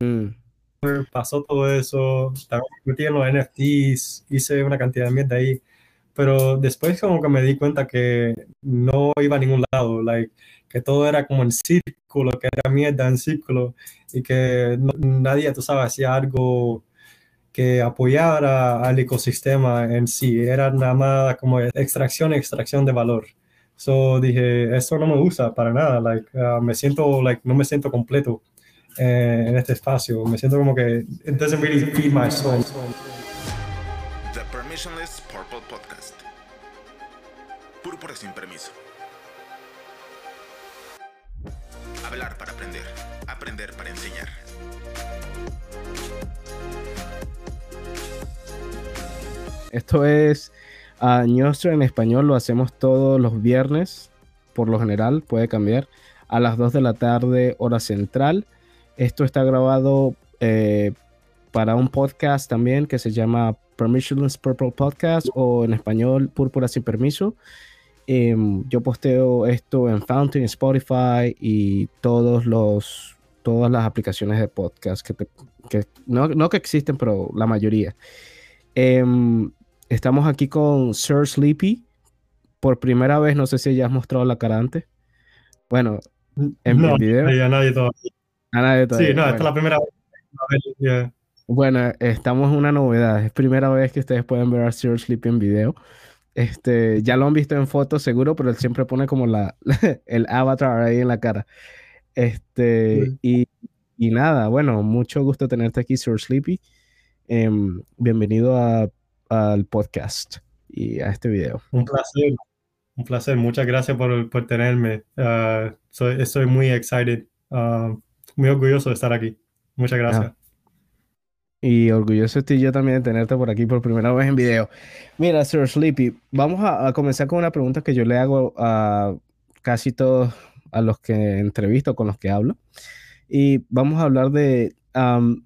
Mm. Pasó todo eso, metido en los NFTs, hice una cantidad de mierda ahí, pero después como que me di cuenta que no iba a ningún lado, like, que todo era como en círculo, que era mierda en círculo y que no- nadie, tú sabes, hacía algo que apoyara al ecosistema en sí, era nada más como extracción extracción de valor. So dije, esto no me gusta para nada, like, uh, me siento, like, no me siento completo eh, en este espacio, me siento como que it doesn't really feed my soul. The Permissionless Purple Podcast. Púrpura sin permiso. Hablar para aprender. Aprender para enseñar. Esto es a Ñostro en español, lo hacemos todos los viernes, por lo general, puede cambiar, a las 2 de la tarde, hora central. Esto está grabado eh, para un podcast también que se llama Permissionless Purple Podcast o en español Púrpura sin permiso. Em, yo posteo esto en Fountain, Spotify y todos los, todas las aplicaciones de podcast que, te- que no, no que existen, pero la mayoría. Em, estamos aquí con Sir Sleepy. Por primera vez, no sé si ya has mostrado la cara antes. Bueno, en no, el video. ya nadie todavía. Todavía. Sí, no, esta Bueno. es la primera vez. Bueno, estamos en una novedad. Es primera vez que ustedes pueden ver a Sir Sleepy en video. Este, ya lo han visto en fotos seguro, pero él siempre pone como la, el avatar ahí en la cara. Este, Sí. y, y nada, bueno, mucho gusto tenerte aquí, Sir Sleepy. Em, bienvenido a- al podcast y a este video. Un placer, un placer. Muchas gracias por, por tenerme. Ah, soy, estoy muy excited, ah, muy orgulloso de estar aquí. Muchas gracias. Y orgulloso estoy yo también de tenerte por aquí por primera vez en video. Mira, Sir Sleepy, vamos a, a comenzar con una pregunta que yo le hago a casi todos a los que entrevisto, con los que hablo. Y vamos a hablar de am,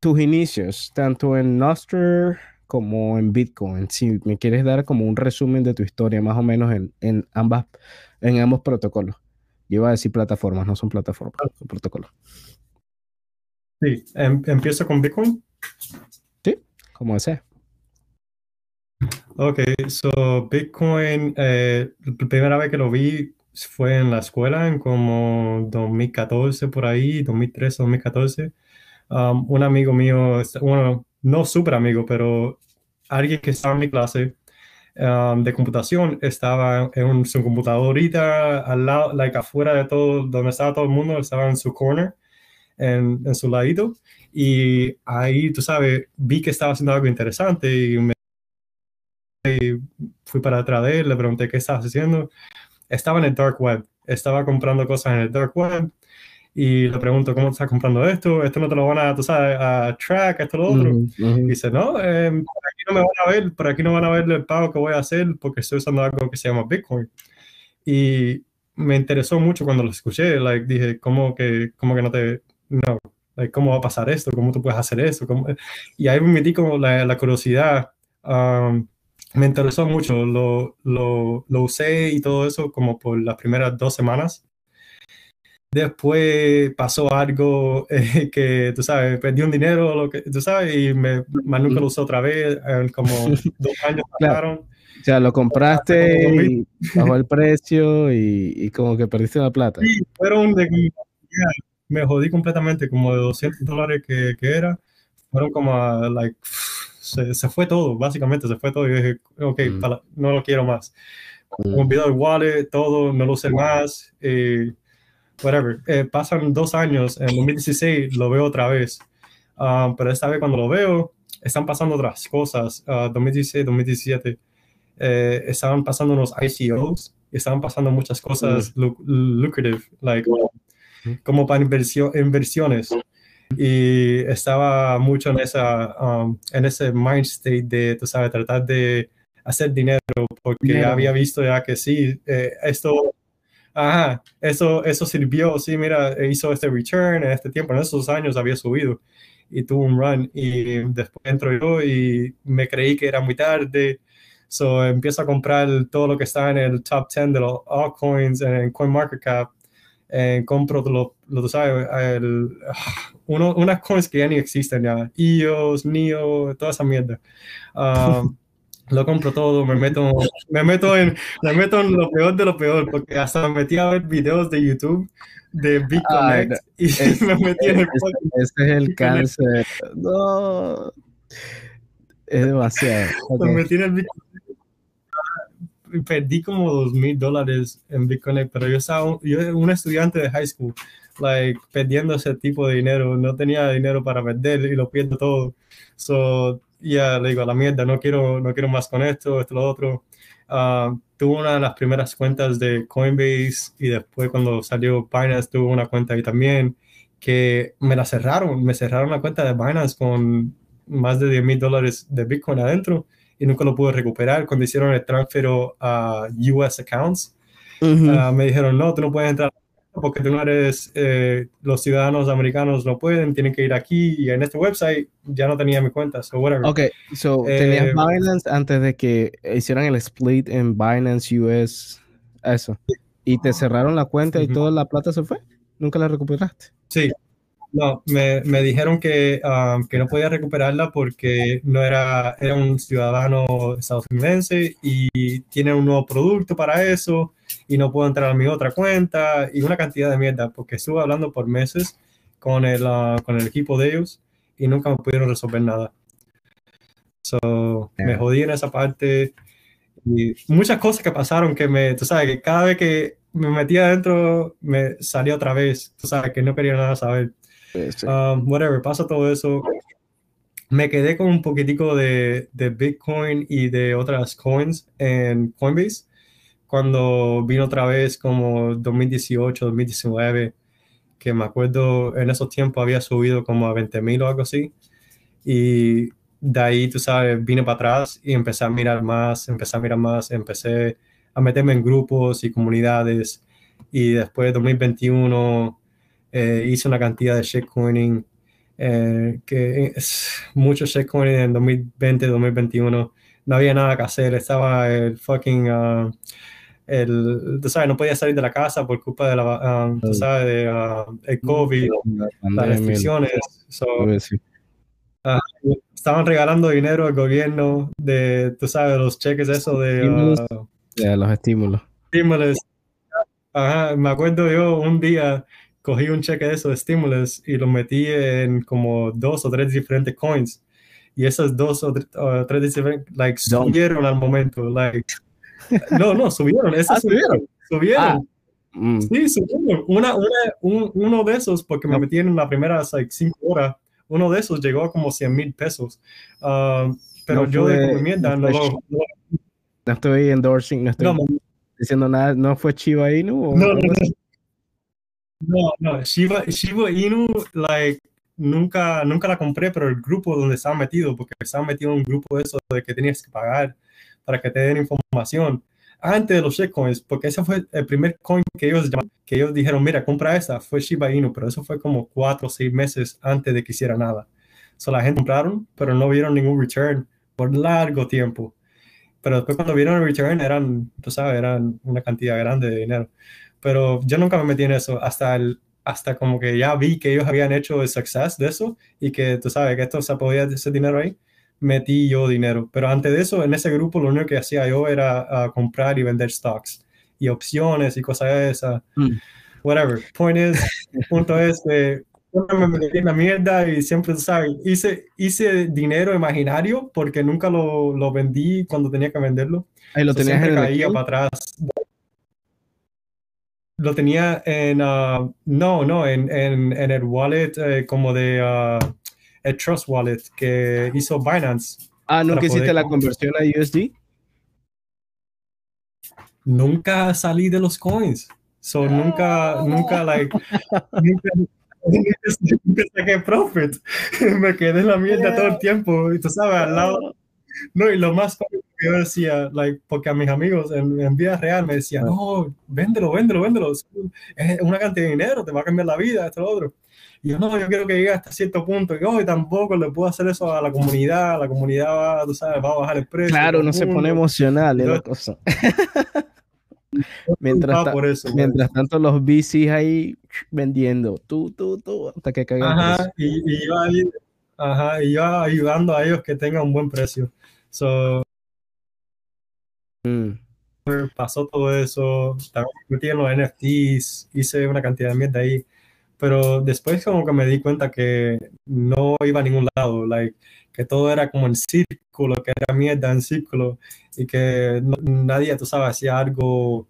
tus inicios, tanto en Nostr como en Bitcoin. Si me quieres dar como un resumen de tu historia, más o menos en, en ambas, en ambos protocolos. Yo iba a decir plataformas, no son plataformas, son protocolos. Sí, em- empiezo con Bitcoin. Como sea. Ok, so Bitcoin, eh, la primera vez que lo vi fue en la escuela, en como 2014 por ahí, 2013, 2014. Um, un amigo mío, bueno, no súper amigo, pero alguien que estaba en mi clase um, de computación estaba en un- su computadorita al lado, like afuera de todo, donde estaba todo el mundo, estaba en su corner, en, en su ladito, y ahí, tú sabes, vi que estaba haciendo algo interesante y me fui para atrás de él, le pregunté qué estabas haciendo. Estaba en el dark web, estaba comprando cosas en el dark web y le pregunto, ¿cómo estás comprando esto? Esto no te lo van a, tú sabes, a track, esto, lo otro. Ujú, ujú. Y dice, no, eh, por aquí no me van a ver, por aquí no van a ver el pago que voy a hacer porque estoy usando algo que se llama Bitcoin. Y me interesó mucho cuando lo escuché, like, dije, ¿cómo que, cómo que no te, no, like, ¿cómo va a pasar esto? ¿Cómo tú puedes hacer eso? ¿Cómo? Y ahí me metí como la, la curiosidad, um, me interesó mucho, lo, lo, lo usé y todo eso como por las primeras dos semanas. Después pasó algo eh, que, tú sabes, perdí un dinero, lo que, tú sabes, y me, más nunca lo usé otra vez, en como dos años Claro. pasaron. O sea, lo compraste y bajó el precio y, y como que perdiste la plata. Sí, fueron de, me jodí completamente, como de 200 dólares que, que era, fueron como a, like, se, se fue todo, básicamente se fue todo, y dije, ok, Mm. para- no lo quiero más. Mm. Me olvidó el wallet, todo, no lo usé más, y whatever. Eh, pasan dos años, en 2016 lo veo otra vez, Ah, pero esta vez cuando lo veo, están pasando otras cosas, Ah, 2016, 2017, eh, estaban pasando unos ICOs, estaban pasando muchas cosas lu- lucrative, like, como para inversión, inversiones. Y estaba mucho en, esa, um, en ese mind state de, tú sabes, tratar de hacer dinero, porque Dinero. había visto ya que sí, eh, esto, ajá, eso, eso sirvió, sí, mira, hizo este return en este tiempo, en esos años había subido y tuvo un run y después entro yo y me creí que era muy tarde, so empiezo a comprar todo lo que está en el top 10 de los altcoins en CoinMarketCap eh, compro, lo, lo, sabes, el, uno, unas coins que ya ni existen ya, IOS, NIO, toda esa mierda. Uh, lo compro todo, me meto, me meto en, me meto en lo peor de lo peor, porque hasta me metí a ver videos de YouTube de BitConnect y es, me metí en el Ese es el cáncer. No. Es demasiado. Okay. Me metí en el BitConnect. Perdí como dos mil dólares en BitConnect, pero yo estaba, yo era un estudiante de high school, like, perdiendo ese tipo de dinero. No tenía dinero para perder y lo pierdo todo. So, ya le digo a la mierda, no quiero, no quiero más con esto, esto, lo otro. Uh, tuve una de las primeras cuentas de Coinbase y después cuando salió Binance tuve una cuenta ahí también que me la cerraron, me cerraron la cuenta de Binance con más de 10 mil dólares de Bitcoin adentro y nunca lo pude recuperar. Cuando hicieron el transfer a US accounts, uh -huh. uh, me dijeron, no, tú no puedes entrar porque tú no eres, eh, los ciudadanos americanos no pueden, tienen que ir aquí y en este website ya no tenía mi cuenta, so whatever. Ok, so eh, tenías Binance antes de que hicieran el split en Binance US, eso, y te cerraron la cuenta y uh -huh. toda la plata se fue, nunca la recuperaste. Sí, no, me, me dijeron que, um, que no podía recuperarla porque no era, era un ciudadano estadounidense y tiene un nuevo producto para eso y no puedo entrar a mi otra cuenta y una cantidad de mierda porque estuve hablando por meses con el, uh, con el equipo de ellos y nunca me pudieron resolver nada. So, me jodí en esa parte y muchas cosas que pasaron que me, tú sabes, que cada vez que me metía adentro me salía otra vez, tú sabes, que no quería nada saber. Sí. Um, whatever, pasa todo eso. Me quedé con un poquitico de, de Bitcoin y de otras coins en Coinbase cuando vino otra vez como 2018, 2019, que me acuerdo en esos tiempos había subido como a 20 mil o algo así. Y de ahí, tú sabes, vine para atrás y empecé a mirar más, empecé a mirar más, empecé a meterme en grupos y comunidades. Y después de 2021 eh, hice una cantidad de shitcoining, eh, que es mucho shitcoining en 2020, 2021. No había nada que hacer, estaba el fucking... Uh, el, tú sabes, no podía salir de la casa por culpa de la, um, tú sabes, de uh, el COVID, las restricciones. So, uh, estaban regalando dinero al gobierno de, tú sabes, los cheques, eso de, uh, de los estímulos. Estímulos. Ajá, me acuerdo yo un día cogí un cheque de esos de estímulos y lo metí en como dos o tres diferentes coins. Y esas dos o tres diferentes, like, subieron al momento, like, no, no, subieron. Esos ah, subieron. Subieron. Ah. Mm. Sí, subieron. Una, una, un, uno de esos, porque me metí en las primeras like, cinco horas, uno de esos llegó a como 100 mil pesos. Uh, pero No yo fue- de encomienda no no, estoy endorsing, no estoy no, diciendo nada. ¿No fue Chiba Inu? o no, no, no, no, Shiba, Shiba Inu, like, nunca, nunca la compré, pero el grupo donde estaba metido, porque estaba metido en un grupo de eso de que tenías que pagar para que te den información antes de los shitcoins, porque ese fue el primer coin que ellos llamaron, que ellos dijeron, mira, compra esta, fue Shiba Inu, pero eso fue como cuatro o seis meses antes de que hiciera nada. So, la gente compraron, pero no vieron ningún return por largo tiempo. Pero después cuando vieron el return eran, tú sabes, eran una cantidad grande de dinero. Pero yo nunca me metí en eso hasta el, hasta como que ya vi que ellos habían hecho el success de eso y que tú sabes que esto se podía ese dinero ahí, metí yo dinero. Pero antes de eso, en ese grupo lo único que hacía yo era uh, comprar y vender stocks y opciones y cosas de esas. Mm. Whatever. Point is, punto es que me metí en la mierda y siempre, ¿sabes? Hice, hice dinero imaginario porque nunca lo, lo vendí cuando tenía que venderlo. Ahí lo So, tenías en siempre caía para atrás. Lo tenía en, uh, no, no, en, en, en el wallet eh, como de uh, el Trust Wallet que hizo Binance. Ah, ¿nunca hiciste la conversión a USD? Nunca salí de los coins. So, nunca, nunca, like, nunca, nunca, saqué profit. Me quedé en la mierda todo el tiempo. Y tú sabes, al lado. No, y lo más que yo decía, like, porque a mis amigos en, en vida real me decían, no, véndelo, véndelo, véndelo. Es una cantidad de dinero, te va a cambiar la vida, esto, lo otro. Y yo, no, yo quiero que llegue hasta cierto punto. Y yo, y tampoco le puedo hacer eso a la comunidad. La comunidad va, tú sabes, va a bajar el precio. Claro, no se pone emocional es la cosa. Mientras, ta- por eso, güey. mientras tanto, los VCs ahí vendiendo. Tú, tú, tú, hasta que caiga el Ajá, y, y yo ahí, ajá, y yo ayudando a ellos que tengan un buen precio. So, Mm, pasó todo eso, estaba metí en los NFTs, hice una cantidad de mierda ahí, pero después como que me di cuenta que no iba a ningún lado, like, que todo era como en círculo, que era mierda en círculo, y que no- nadie, tú sabes, hacía algo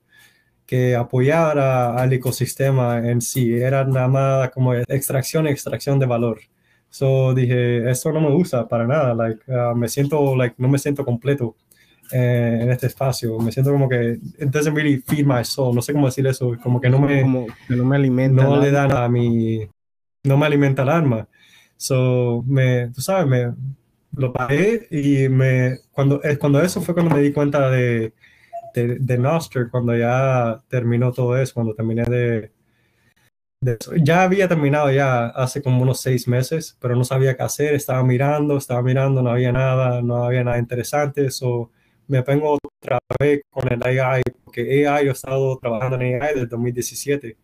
que apoyara al ecosistema en sí, era nada más como extracción, extracción de valor. So dije, esto no me gusta para nada, like, ah, me siento, like, no me siento completo eh, en este espacio, me siento como que it doesn't really feed my soul, no sé cómo decir eso, como que no me, como que no me alimenta. no el le da nada a mi, no me alimenta el alma. So, me, tú sabes, me lo pagué y me, cuando, cuando eso fue cuando me di cuenta de, de, de Nostr, cuando ya terminó todo eso, cuando terminé de, de eso. Ya había terminado ya hace como unos seis meses, pero no sabía qué hacer, estaba mirando, estaba mirando, no había nada, no había nada interesante, so me pongo otra vez con el AI, porque AI, yo he estado trabajando en AI desde 2017,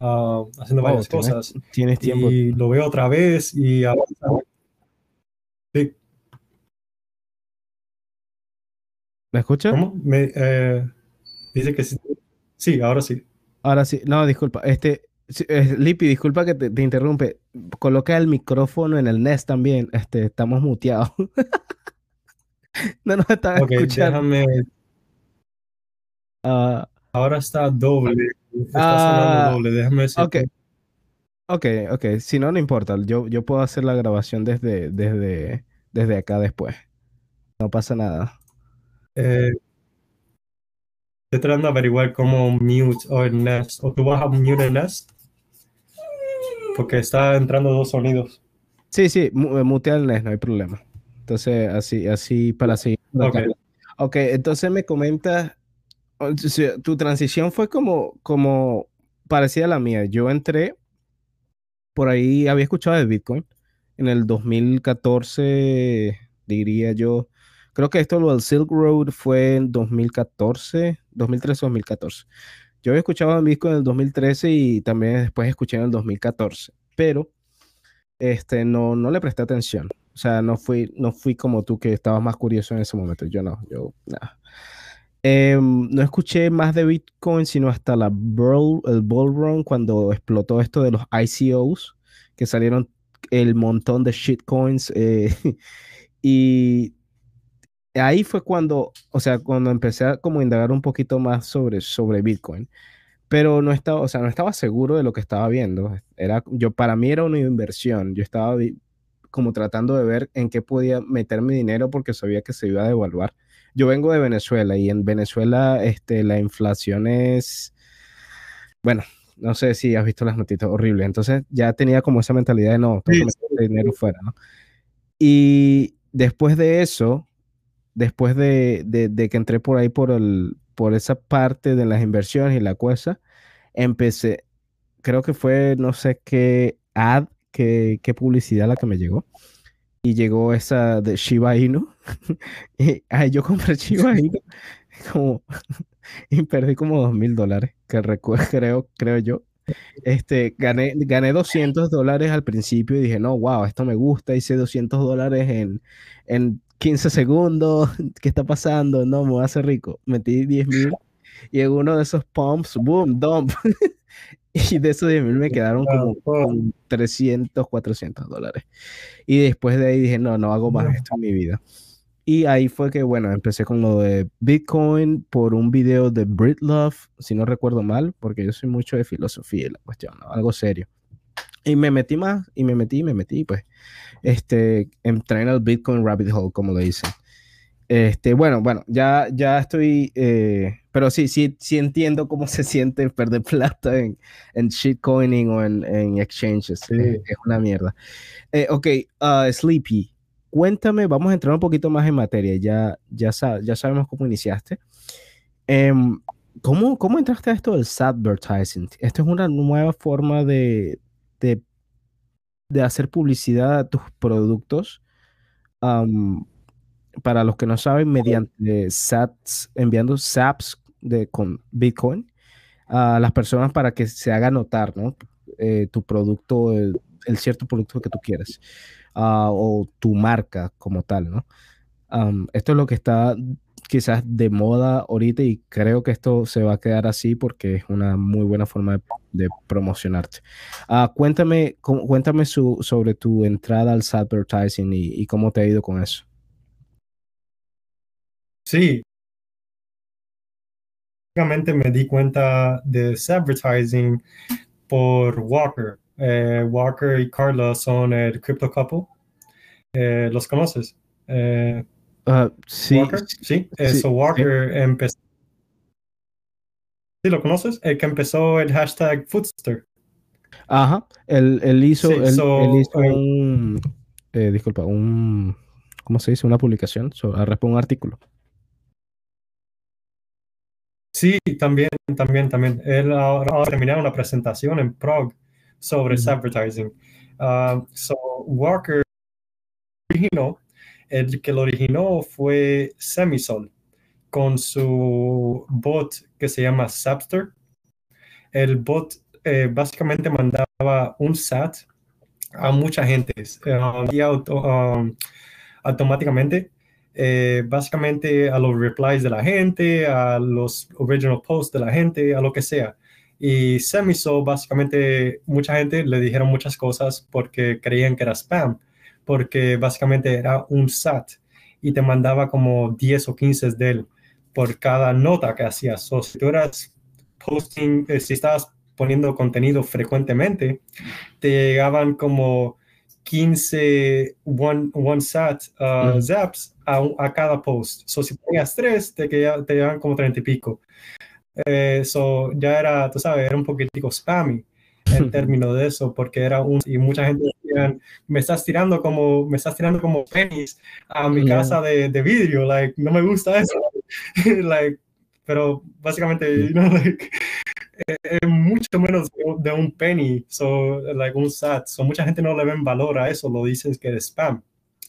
ah, haciendo Oh, varias tienes- cosas, Tienes tiempo. y lo veo otra vez y Sí, ¿Me escuchas? ¿cómo? Me, eh, dice que sí. Sí, ahora sí. Ahora sí, no, disculpa. Este, Lipi, disculpa que te, te interrumpe. Coloca el micrófono en el NES también. Este, estamos muteados. no nos están Ok, escuchando. déjame. Ah, Ahora está doble. Está sonando doble. Déjame decir. ok. Ok, ok. Si no, no importa. Yo, yo puedo hacer la grabación desde, desde, desde acá después. No pasa nada. Eh, estoy tratando de averiguar cómo mute o el Nest. O tú vas a mute el Nest. Porque está entrando dos sonidos. Sí, sí, eh, mutea el NES, no hay problema. Entonces, así, así para seguir. acá. Ok. Entonces me comentas, tu transición fue como, como parecida a la mía. Yo entré, por ahí había escuchado de Bitcoin en el 2014, diría yo. Creo que esto, lo del Silk Road, fue en 2014, 2013-2014. Yo había escuchado de Bitcoin en el 2013 y también después escuché en el 2014, pero este, no, no le presté atención. O sea, no fui, no fui como tú que estabas más curioso en ese momento. Yo no, yo nada. Em, no escuché más de Bitcoin, sino hasta la el bull run cuando explotó esto de los ICOs, que salieron el montón de shitcoins. eh, y ahí fue cuando, o sea, cuando empecé a como indagar un poquito más sobre, sobre Bitcoin. Pero no estaba, o sea, no estaba seguro de lo que estaba viendo. Era, yo, para mí era una inversión. Yo estaba como tratando de ver en qué podía meter mi dinero porque sabía que se iba a devaluar. Yo vengo de Venezuela y en Venezuela este, la inflación es, bueno, no sé si has visto las noticias, horrible. Entonces ya tenía como esa mentalidad de no, tengo que meter dinero fuera, ¿no? Y después de eso, después de, de- de que entré por ahí por, el, por esa parte de las inversiones y la cosa, empecé, creo que fue no sé qué ad, qué, qué publicidad la que me llegó. Y llegó esa de Shiba Inu. y ay, yo compré Shiba Inu como, y perdí como dos mil dólares, que recuerdo, creo, creo yo. Este, gané, gané 200 dólares al principio y dije, no, wow, esto me gusta, hice 200 dólares en, en 15 segundos, ¿qué está pasando? No, me hacer rico. Metí 10 mil y en uno de esos pumps, boom, dump. y de esos 10 mil me quedaron como, como 300, 400 dólares. Y después de ahí dije, no, no hago más esto en mi vida. Y ahí fue que, bueno, empecé con lo de Bitcoin por un video de Britlove, si no recuerdo mal, porque yo soy mucho de filosofía y la cuestión, ¿no? Algo serio. Y me metí más, y me metí, y me metí, pues, este, entré en el Bitcoin Rabbit Hole, como lo dicen. Este, bueno, bueno, ya, ya estoy, eh, pero sí, sí, sí entiendo cómo se siente perder plata en, en shitcoining o en, en exchanges. Sí. Es, es una mierda. Eh, ok, uh, Sleepy, cuéntame, vamos a entrar un poquito más en materia. Ya, ya, sa- ya sabemos cómo iniciaste. Em, ¿cómo, ¿Cómo entraste a esto del advertising? Esto es una nueva forma de, de, de hacer publicidad a tus productos. para los que no saben, mediante SATs, enviando SAPs de, con Bitcoin a las personas para que se haga notar, ¿no? Eh, tu producto, el, cierto producto que tú quieres, ah, o tu marca como tal, ¿no? esto es lo que está quizás de moda ahorita y creo que esto se va a quedar así porque es una muy buena forma de, promocionarte. Ah, cuéntame cuéntame sobre tu entrada al advertising y, cómo te ha ido con eso. Sí. Básicamente me di cuenta de advertising por Walker. Eh, Walker y Carla son el Crypto Couple. Eh, ¿Los conoces? Eh, Ah, sí, Walker, sí, eso Walker empezó. ¿Sí lo conoces? El que empezó el hashtag Foodster. Ajá, él, hizo, un, eh, disculpa, un, ¿cómo se dice? Una publicación, sobre, un artículo. Sí, también, también, también. Él ahora va a terminar una presentación en Prague sobre advertising. Ah, so, Walker originó el que lo originó fue Semisol con su bot que se llama Zapster. El bot eh, básicamente mandaba un SAT a mucha gente y um, automáticamente, eh, básicamente a los replies de la gente, a los original posts de la gente, a lo que sea. Y Semisol, básicamente, mucha gente le dijeron muchas cosas porque creían que era spam porque básicamente era un SAT y te mandaba como 10 o 15 de él por cada nota que hacías. O si tú eras posting, eh, si estabas poniendo contenido frecuentemente, te llegaban como 15 one, one SAT uh, zaps a, cada post. So, si ponías tres, te, te llegaban como 30 y pico. Eso eh, ya era, tú sabes, era un poquitico spammy en términos de eso, porque era un, y mucha gente decía, me estás tirando como, me estás tirando como penis a mi casa de, de, vidrio, like, no me gusta eso, like, pero básicamente, you like, es mucho menos de un penny, so, like un SAT, so mucha gente no le ven valor a eso, lo dicen que es spam.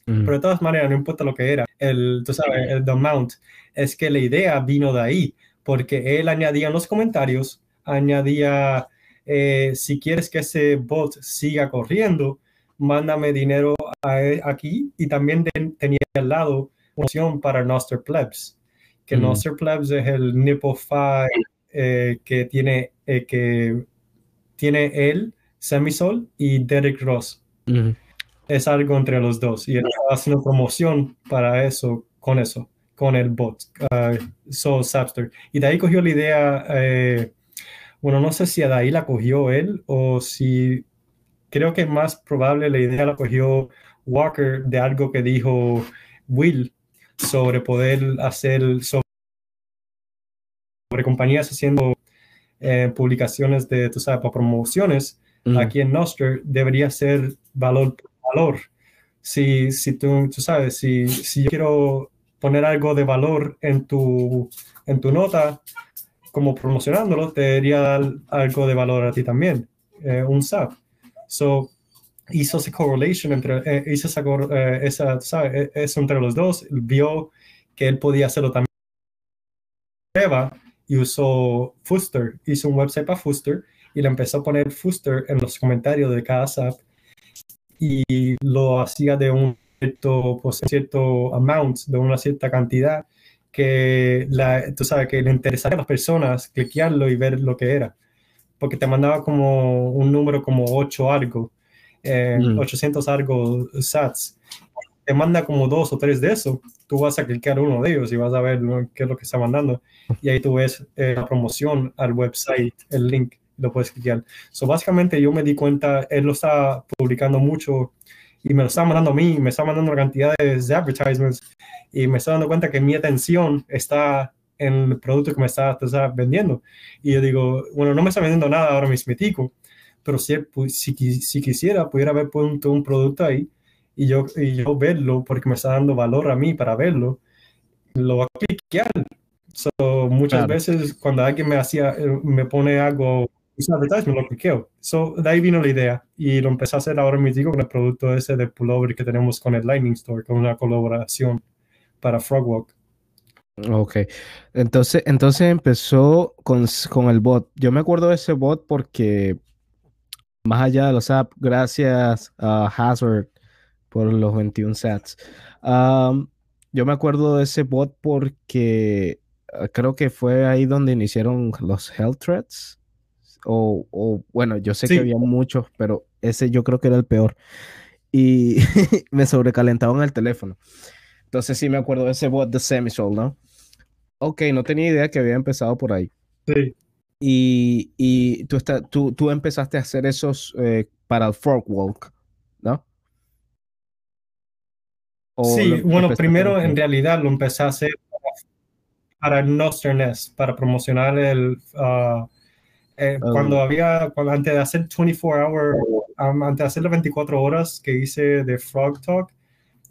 Pero de todas maneras, no importa lo que era, el, tú sabes, el the amount, es que la idea vino de ahí, porque él añadía en los comentarios, añadía eh, si quieres que ese bot siga corriendo, mándame dinero e, aquí y también tenía al lado una opción para Noster Plebs, que mm. Noster Plebs es el Nipofy eh, que tiene eh, que tiene él, Semisol y Derek Ross. Es algo entre los dos y él está haciendo promoción para eso, con eso, con el bot, uh, Soul Sapster. Y de ahí cogió la idea bueno, no sé si de ahí la cogió él o si creo que es más probable la idea la cogió Walker de algo que dijo Will sobre poder hacer sobre, compañías haciendo eh, publicaciones de, tú sabes, para promociones. Aquí en Noster, debería ser valor valor. Si, si tú, sabes, si, si yo quiero poner algo de valor en tu, en tu nota, como promocionándolo, te debería dar algo de valor a ti también, eh, un SAP. So, hizo esa correlation entre, eh, hizo esa, eh, esa ¿sabes? E, eso entre los dos, vio que él podía hacerlo también. Y usó Fuster, hizo un website para Fuster y le empezó a poner Fuster en los comentarios de cada SAP y lo hacía de un cierto, pues, cierto amount, de una cierta cantidad que la, tú sabes, que le interesaría a las personas cliquearlo y ver lo que era. Porque te mandaba como un número como 8 algo, 800 eh, mm. algo sats. Te manda como dos o tres de eso. Tú vas a cliquear uno de ellos y vas a ver qué es lo que está mandando. Y ahí tú ves eh, la promoción al website, el link, lo puedes cliquear. So, básicamente yo me di cuenta, él lo está publicando mucho y me lo está mandando a mí, me está mandando una cantidad de advertisements y me estoy dando cuenta que mi atención está en el producto que me está, vendiendo. Y yo digo, bueno, no me está vendiendo nada ahora mismo, pero si, si, si, quisiera, pudiera haber puesto un producto ahí y yo, y yo verlo porque me está dando valor a mí para verlo, lo voy a cliquear. So, muchas veces cuando alguien me hacía, eh, me pone algo me lo cliqueo. So, de ahí vino la idea y lo empecé a hacer ahora mismo con el producto ese de pullover que tenemos con el Lightning Store, con una colaboración para Frogwalk. Ok. Entonces, entonces empezó con, con el bot. Yo me acuerdo de ese bot porque más allá de los apps, gracias a Hazard por los 21 sats. yo me acuerdo de ese bot porque ah, creo que fue ahí donde iniciaron los health threats. O, o bueno, yo sé que había muchos, pero ese yo creo que era el peor. Y me sobrecalentaba en el teléfono. Entonces sí me acuerdo de ese bot de Semisol, ¿no? Ok, no tenía idea que había empezado por ahí. Sí. Y, y tú, está, tú, tú, empezaste a hacer esos eh, para el fork walk, ¿no? sí, bueno, primero en realidad lo empecé a hacer para, el Nosternest, para promocionar el... Uh, eh, cuando había, cuando, antes de hacer 24 hour, um, antes de hacer las 24 horas que hice de Frog Talk,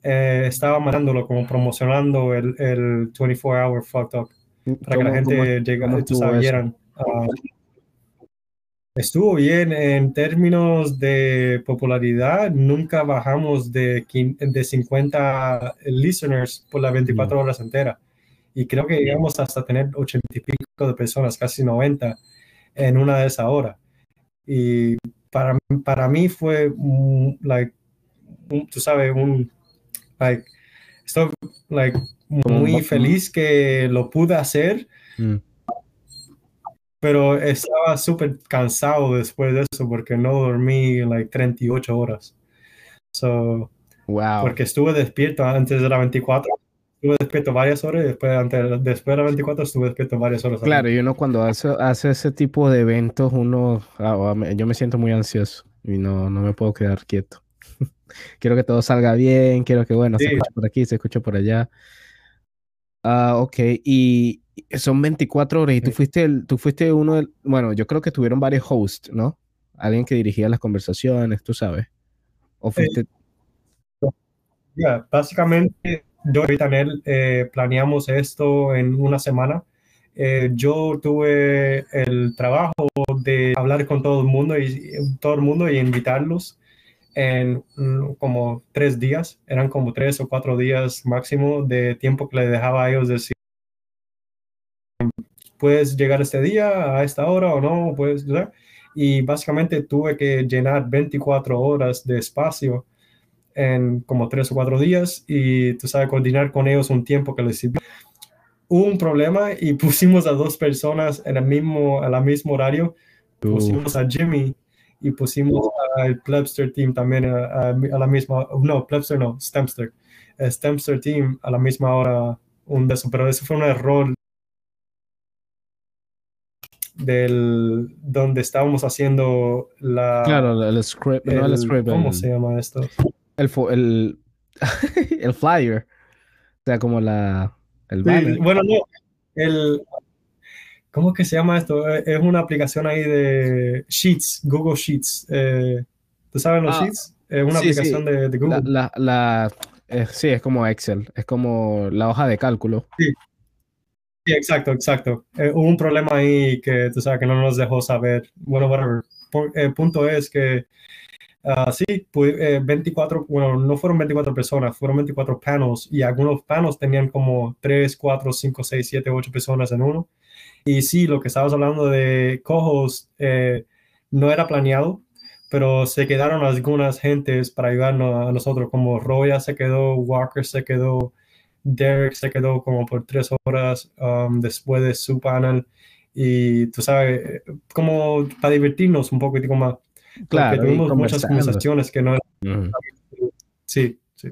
eh, estaba mandándolo como promocionando el, el 24 hour Frog Talk para que la gente llegara, sabieran. Uh, estuvo bien en términos de popularidad, nunca bajamos de, de 50 listeners por las 24 mm. horas enteras. Y creo que llegamos hasta tener 80 y pico de personas, casi 90 en una de esas horas. Y para, para mí fue, like, tú sabes, un, like, estoy, like, muy feliz que lo pude hacer. Mm. Pero estaba súper cansado después de eso porque no dormí like 38 horas. So, wow. Porque estuve despierto antes de la 24 estuve despierto varias horas y después, antes, después de las 24 estuve despierto varias horas. Claro, y uno cuando hace, hace ese tipo de eventos, uno, ah, yo me siento muy ansioso y no, no me puedo quedar quieto. quiero que todo salga bien, quiero que, bueno, se escuche por aquí, se escuche por allá. Ah, ok, y son 24 horas y tú fuiste, el, tú fuiste uno del, bueno, yo creo que tuvieron varios hosts, ¿no? Alguien que dirigía las conversaciones, tú sabes. O fuiste... básicamente yo y Tanel eh, planeamos esto en una semana. Eh, yo tuve el trabajo de hablar con todo el mundo y todo el mundo y invitarlos en mm, como tres días, eran como tres o cuatro días máximo de tiempo que le dejaba a ellos decir, puedes llegar este día a esta hora o no, puedes, y básicamente tuve que llenar 24 horas de espacio en como tres o cuatro días y tú sabes, coordinar con ellos un tiempo que les sirvió. Hubo un problema y pusimos a dos personas en el mismo, a la mismo horario. Pusimos a Jimmy y pusimos al Plebster Team también a, la misma, no, Plebster no, Stemster. El Stemster Team a la misma hora, un de eso, pero eso fue un error del donde estábamos haciendo la claro el script no el script cómo se llama esto el, el, el flyer. O sea, como la. El bueno, no. El, ¿Cómo que se llama esto? Eh, es una aplicación ahí de Sheets, Google Sheets. Eh, ¿Tú sabes los ah, Sheets? Es una aplicación De, Google. La, la, eh, sí, es como Excel. Es como la hoja de cálculo. Sí. Sí, exacto, exacto. hubo un problema ahí que tú sabes que no nos dejó saber. Bueno, whatever. el punto es que Uh, sí, pues, 24, bueno, no fueron 24 personas, fueron 24 panos y algunos panos tenían como 3, 4, 5, 6, 7, 8 personas en uno. Y sí, lo que estabas hablando de cojos eh, no era planeado, pero se quedaron algunas gentes para ayudarnos a nosotros, como Roya se quedó, Walker se quedó, Derek se quedó como por tres horas um, después de su panel. Y tú sabes, eh, como para divertirnos un poquitico más. Claro, tuvimos muchas conversaciones que no Sí, sí.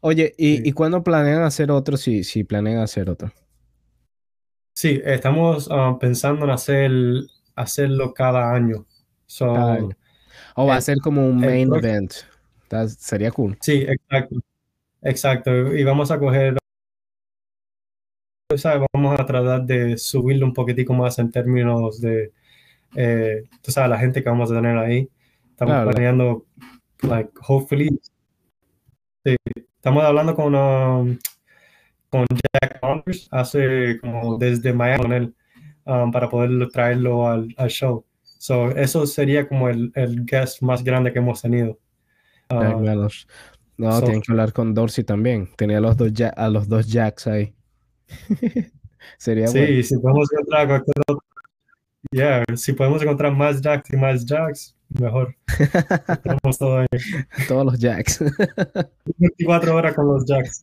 oye, ¿y, ¿y cuándo planean hacer otro? Si, si planean hacer otro. Sí, estamos ah, pensando en hacer, hacerlo cada año. O va a ser como un main event. sería cool. Sí, exacto. Exacto. Y vamos a coger. Vamos a tratar de subirlo un poquitico más en términos de eh, tú sabes, la gente que vamos a tener ahí. Estamos planeando, like, hopefully. Sí, estamos hablando con, um, con Jack Saunders hace como desde Miami con él um, para poder traerlo al, al, show. So, eso sería como el, el guest más grande que hemos tenido. Uh, no, tienen que hablar con Dorsey también. Tenía los dos a los dos Jacks ahí. Sería Sí, bueno. si podemos encontrar cualquier otro- yeah, si podemos encontrar más jacks y más jacks, mejor. Tenemos todo ahí. Todos los jacks. 24 horas con los jacks.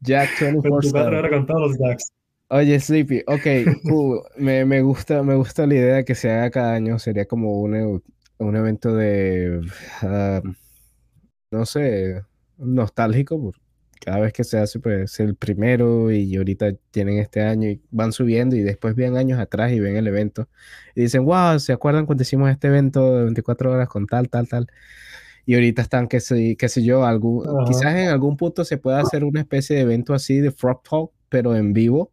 Jack 24 24 horas con todos los jacks. Oye, Sleepy, ok, cool. Me, me gusta, me gusta la idea de que se haga cada año. Sería como un, e- un evento de, ah, no sé, nostálgico. por cada vez que se hace, pues es el primero y ahorita tienen este año y van subiendo y después ven años atrás y ven el evento y dicen, wow, ¿se acuerdan cuando hicimos este evento de 24 horas con tal, tal, tal? Y ahorita están, qué sé, qué sé yo, algún, Ajá. quizás en algún punto se pueda hacer una especie de evento así de Frog Talk, pero en vivo,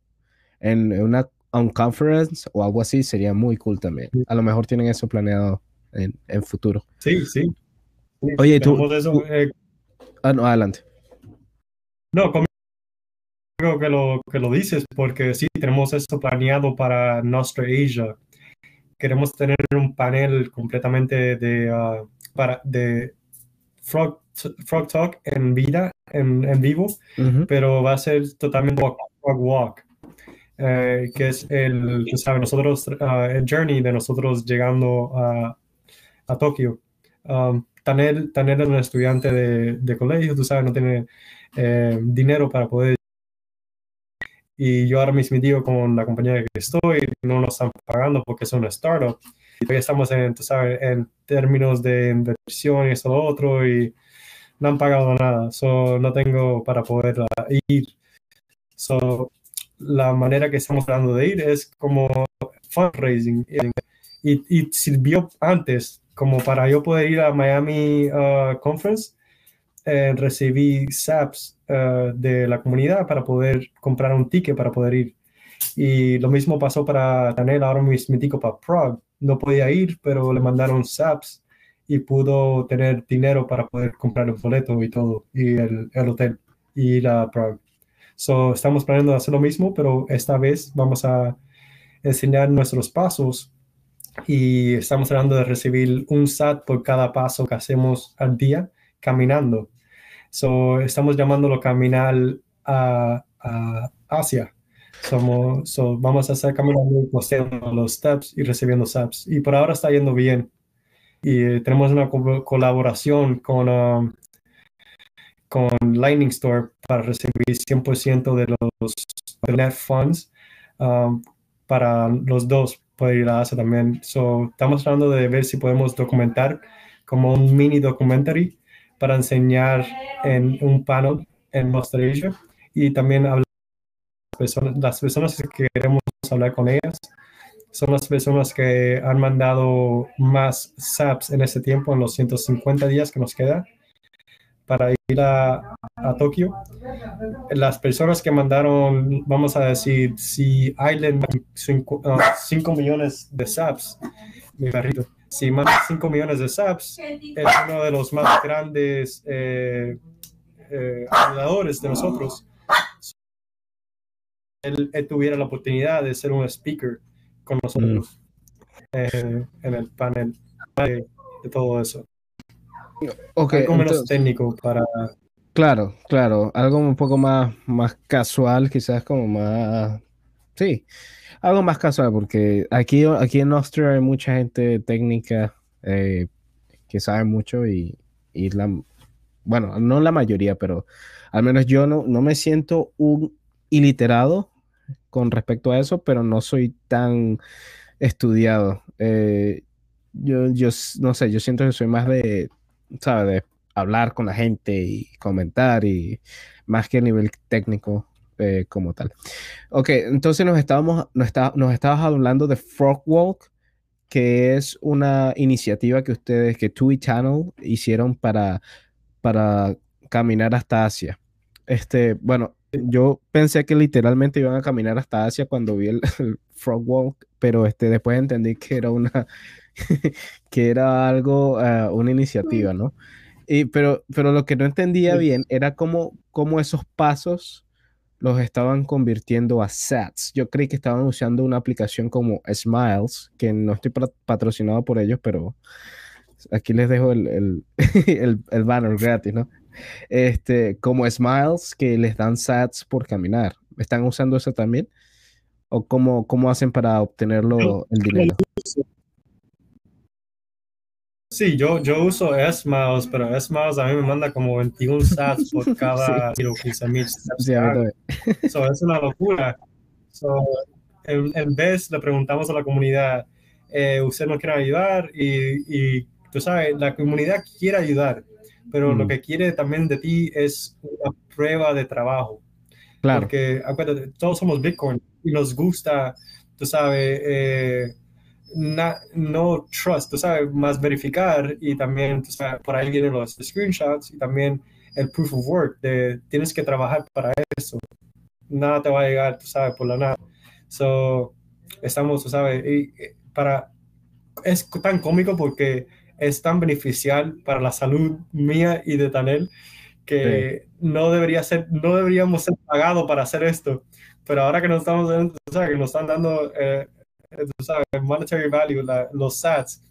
en una on conference o algo así, sería muy cool también. A lo mejor tienen eso planeado en, en futuro. Sí, sí. Sí, Oye, tú- eso, eh, Ah, no, adelante. No, conmigo que lo, que lo dices, porque sí, tenemos eso planeado para Nostra Asia. Queremos tener un panel completamente de, ah, para, de Frog, Frog Talk en vida, en, en vivo, pero va a ser totalmente walk, walk, walk, eh, que es el, tú sabes, nosotros, ah, el journey de nosotros llegando a, a Tokio. Um, Tanel, Tanel es un estudiante de, colegio, tú sabes, no tiene eh, dinero para poder. Y yo ahora mismo digo con la compañía que estoy, no nos están pagando porque es una startup. Y estamos en, tú sabes, en términos de inversión y eso lo otro, y no han pagado nada. So, no tengo para poder ah, ir. So, la manera que estamos tratando de ir es como fundraising. Y, y sirvió antes, como para yo poder ir a Miami uh, Conference, eh, recibí SAPs uh, de la comunidad para poder comprar un ticket para poder ir. Y lo mismo pasó para Tanel, ahora mismo para Prague. No podía ir, pero le mandaron SAPs y pudo tener dinero para poder comprar el boleto y todo, y el, el hotel, y ir a Prague. So, estamos planeando hacer lo mismo, pero esta vez vamos a enseñar nuestros pasos y estamos tratando de recibir un SAT por cada paso que hacemos al día caminando. So, estamos llamándolo caminar a, a Asia. Somos, so, vamos a estar caminando posteando los steps y recibiendo SAPs. Y por ahora está yendo bien. Y eh, tenemos una co colaboración con, um, con Lightning Store para recibir 100% de los net funds um, para los dos poder ir a también. So, estamos tratando de ver si podemos documentar como un mini documentary para enseñar en un panel en Monster Asia y también hablar personas, las personas que queremos hablar con ellas son las personas que han mandado más SAPs en ese tiempo, en los 150 días que nos queda para ir a, a Tokio. Las personas que mandaron, vamos a decir, si Island 5 uh, millones de SAPs, mi perrito, si manda 5 millones de SAPs, es uno de los más grandes eh, eh, ayudadores de nosotros. Él, él, tuviera la oportunidad de ser un speaker con nosotros mm. eh, en el panel de, de todo eso. Okay, Algo menos entonces, técnico para... Claro, claro, algo un poco más, más casual, quizás como más... Sí, algo más casual, porque aquí, aquí en Austria hay mucha gente técnica eh, que sabe mucho y, y, la... Bueno, no la mayoría, pero al menos yo no, no me siento un iliterado con respecto a eso, pero no soy tan estudiado. Eh, yo, yo no sé, yo siento que soy más de, ¿sabes? De hablar con la gente y comentar y más que a nivel técnico eh, como tal. Ok, entonces nos estábamos, nos, está, hablando de Frog Walk, que es una iniciativa que ustedes, que TUI Channel hicieron para, para caminar hasta Asia. Este, bueno, yo pensé que literalmente iban a caminar hasta Asia cuando vi el Frog Walk, pero este, después entendí que era una, que era algo, uh, una iniciativa, ¿no? Y, pero, pero lo que no entendía bien era cómo, cómo esos pasos los estaban convirtiendo a sats. Yo creí que estaban usando una aplicación como Smiles, que no estoy patrocinado por ellos, pero aquí les dejo el, el, el, el banner gratis, ¿no? Este, como Smiles, que les dan sats por caminar. ¿Están usando eso también? ¿O cómo, cómo hacen para obtenerlo el dinero? Sí, yo, yo uso S-Miles, pero S-Miles a mí me manda como 21 sats por cada sí. 15 mil sí, so, es una locura. So, en, en, vez le preguntamos a la comunidad, eh, ¿usted nos quiere ayudar? Y, y, tú sabes, la comunidad quiere ayudar, pero mm. lo que quiere también de ti es una prueba de trabajo. Claro. Porque acuérdate, todos somos Bitcoin y nos gusta, tú sabes, eh, na, no trust, tú sabes, más verificar y también, tú sabes, por ahí vienen los screenshots y también el proof of work de tienes que trabajar para eso. Nada te va a llegar, tú sabes, por la nada. So, estamos, tú sabes, y para, es tan cómico porque es tan beneficial para la salud mía y de Tanel que sí. no debería ser, no deberíamos ser pagados para hacer esto. Pero ahora que nos estamos, o sea, que nos están dando eh, sabes, monetary value, la, los sats,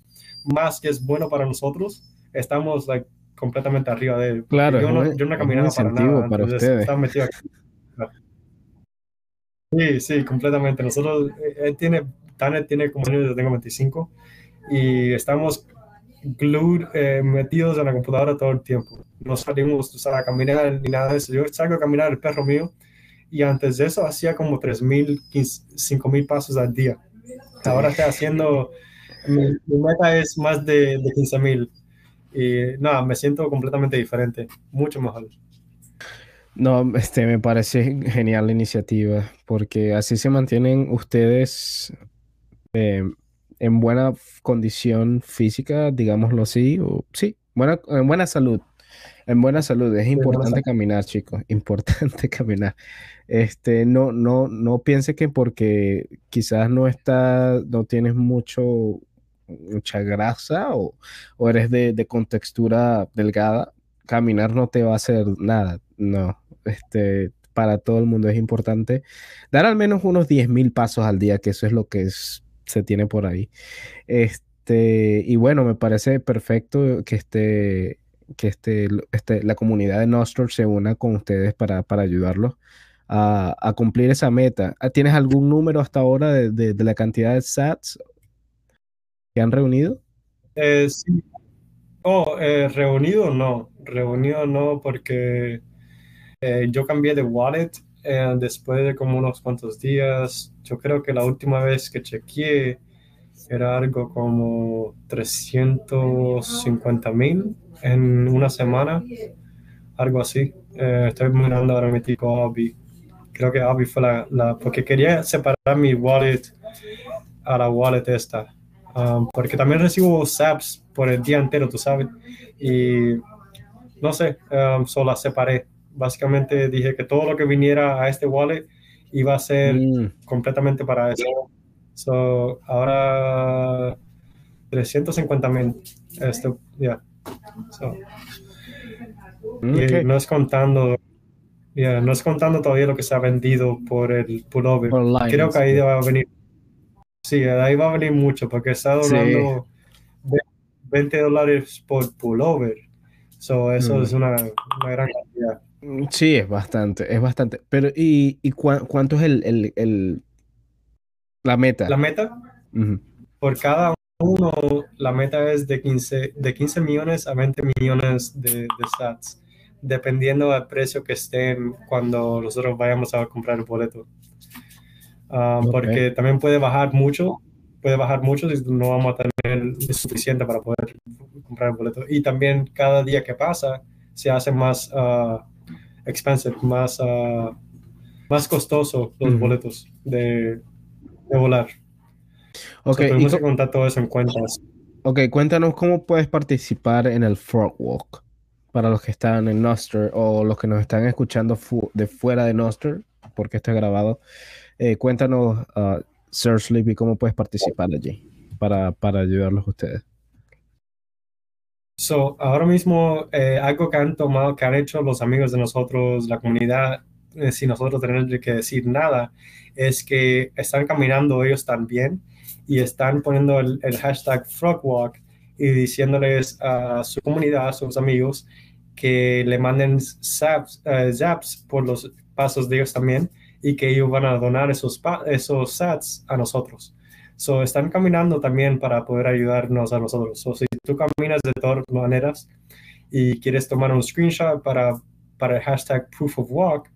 más que es bueno para nosotros, estamos like, completamente arriba de él. Claro, yo no, yo no caminaba para nada. Para ustedes. Sí, sí, completamente. Nosotros, él tiene, Tanner tiene como yo tengo 25 y estamos glued, eh, metidos en la computadora todo el tiempo. No salimos a caminar ni nada de eso. Yo salgo a caminar el perro mío y antes de eso hacía como 3.000, 5.000 pasos al día. Ahora estoy haciendo, mi, mi meta es más de, de 15.000 y nada, me siento completamente diferente, mucho mejor. No, este me parece genial la iniciativa, porque así se mantienen ustedes eh, en buena condición física, digámoslo así, o sí, buena, en buena salud. En buena salud, es importante caminar, chicos, importante caminar. Este, no, no, no piense que porque quizás no está, no tienes mucho, mucha grasa o, o eres de, de contextura delgada, caminar no te va a hacer nada. No, este, para todo el mundo es importante dar al menos unos 10 mil pasos al día, que eso es lo que es, se tiene por ahí. Este, y bueno, me parece perfecto que esté, que esté, este, la comunidad de Nostr se una con ustedes para, para ayudarlos a, cumplir esa meta. ¿Tienes algún número hasta ahora de, de, la cantidad de sats que han reunido? Eh, sí. Oh, eh, reunido no, reunido no, porque eh, yo cambié de wallet eh, después de como unos cuantos días. Yo creo que la última vez que chequeé era algo como 350 mil en una semana, algo así. Estoy mirando ahora mi tipo Abby. Creo que Abby fue la, la, porque quería separar mi wallet a la wallet esta. Um, porque también recibo SAPs por el día entero, tú sabes. Y no sé, um, solo la separé básicamente dije que todo lo que viniera a este wallet iba a ser mm. completamente para eso. So, ahora 350 mil. Esto, ya. Yeah. So, okay. y no es contando, yeah, no es contando todavía lo que se ha vendido por el pullover. Creo que ahí va a venir. Sí, ahí va a venir mucho porque está donando sí. 20 dólares por pullover. So, eso mm. es una, una gran cantidad. Sí, es bastante, es bastante. Pero, ¿y, y cu cuánto es el, el, el, la meta? La meta, uh -huh. por cada uno, la meta es de 15, de 15 millones a 20 millones de, de sats, dependiendo del precio que estén cuando nosotros vayamos a comprar el boleto. Uh, okay. Porque también puede bajar mucho, puede bajar mucho si no vamos a tener suficiente para poder comprar el boleto. Y también cada día que pasa se hace más... Uh, expensive, más, uh, más costoso los boletos de, de, volar. Ok, tenemos que contar todo eso en cuentas. Ok, cuéntanos cómo puedes participar en el Frog Walk para los que están en Nostr o los que nos están escuchando fu de fuera de Nostr, porque esto es grabado. Eh, cuéntanos, uh, Sir Sleepy, cómo puedes participar allí para, para ayudarlos a ustedes. So, ahora mismo, eh, algo que han tomado, que han hecho los amigos de nosotros, la comunidad, eh, sin nosotros tener que decir nada, es que están caminando ellos también y están poniendo el, el hashtag Frogwalk y diciéndoles a su comunidad, a sus amigos, que le manden zaps, uh, zaps por los pasos de ellos también y que ellos van a donar esos, esos sats a nosotros. So, están caminando también para poder ayudarnos a nosotros. So, si tú caminas de todas maneras y quieres tomar un screenshot para, para el hashtag proof of walk,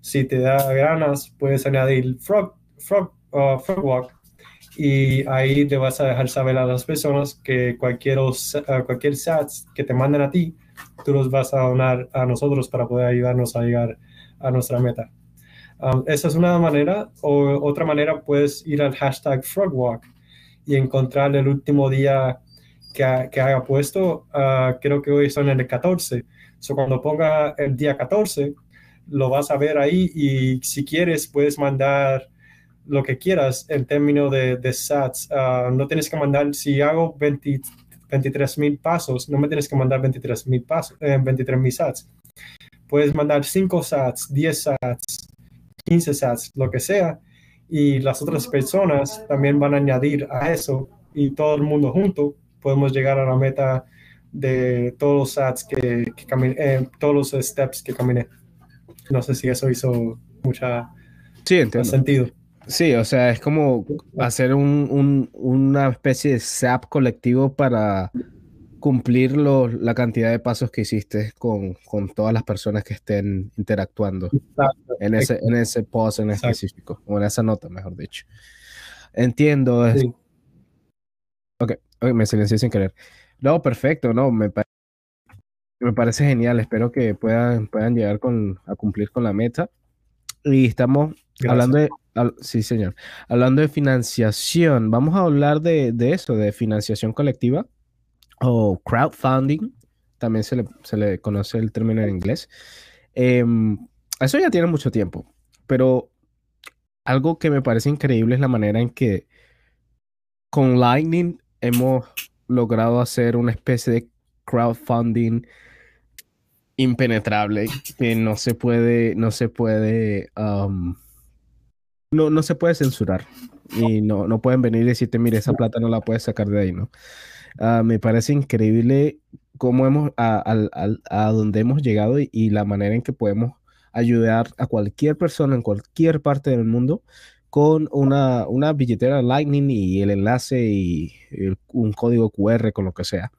si te da ganas, puedes añadir frog, frog, uh, frog walk y ahí te vas a dejar saber a las personas que cualquier, cualquier SATs que te manden a ti, tú los vas a donar a nosotros para poder ayudarnos a llegar a nuestra meta. Um, esa es una manera, o otra manera puedes ir al hashtag frogwalk y encontrar el último día que, que haya puesto, uh, creo que hoy son el 14. So, cuando ponga el día 14, lo vas a ver ahí y si quieres puedes mandar lo que quieras en términos de, de sats. Uh, no tienes que mandar, si hago 23 mil pasos, no me tienes que mandar 23 mil pasos, eh, 23 mil sats. Puedes mandar 5 sats, 10 sats, 15 sats, lo que sea, y las otras personas también van a añadir a eso y todo el mundo junto podemos llegar a la meta de todos los sats que, que eh, todos los steps que caminé. No sé si eso hizo mucha sí, sentido. Sí, o sea, es como hacer un, un, una especie de SAP colectivo para cumplir la cantidad de pasos que hiciste con, con, todas las personas que estén interactuando en ese, en ese post en específico, o en esa nota, mejor dicho. Entiendo. Sí. Ok, me silencié sin querer. No, perfecto, no, me, me parece genial. Espero que puedan, puedan llegar con, a cumplir con la meta. Y estamos hablando de, sí, señor. Hablando de financiación, vamos a hablar de, eso, de financiación colectiva o crowdfunding. También se le, conoce el término en inglés. Em, eso ya tiene mucho tiempo, pero algo que me parece increíble es la manera en que con Lightning hemos logrado hacer una especie de crowdfunding impenetrable que no se puede, no se puede um, no, no se puede censurar y no, no pueden venir y decirte, mire, esa plata no la puedes sacar de ahí, ¿no? Ah, me parece increíble cómo hemos, a, a, donde hemos llegado y, la manera en que podemos ayudar a cualquier persona en cualquier parte del mundo con una, una billetera Lightning y el enlace y un código QR con lo que sea.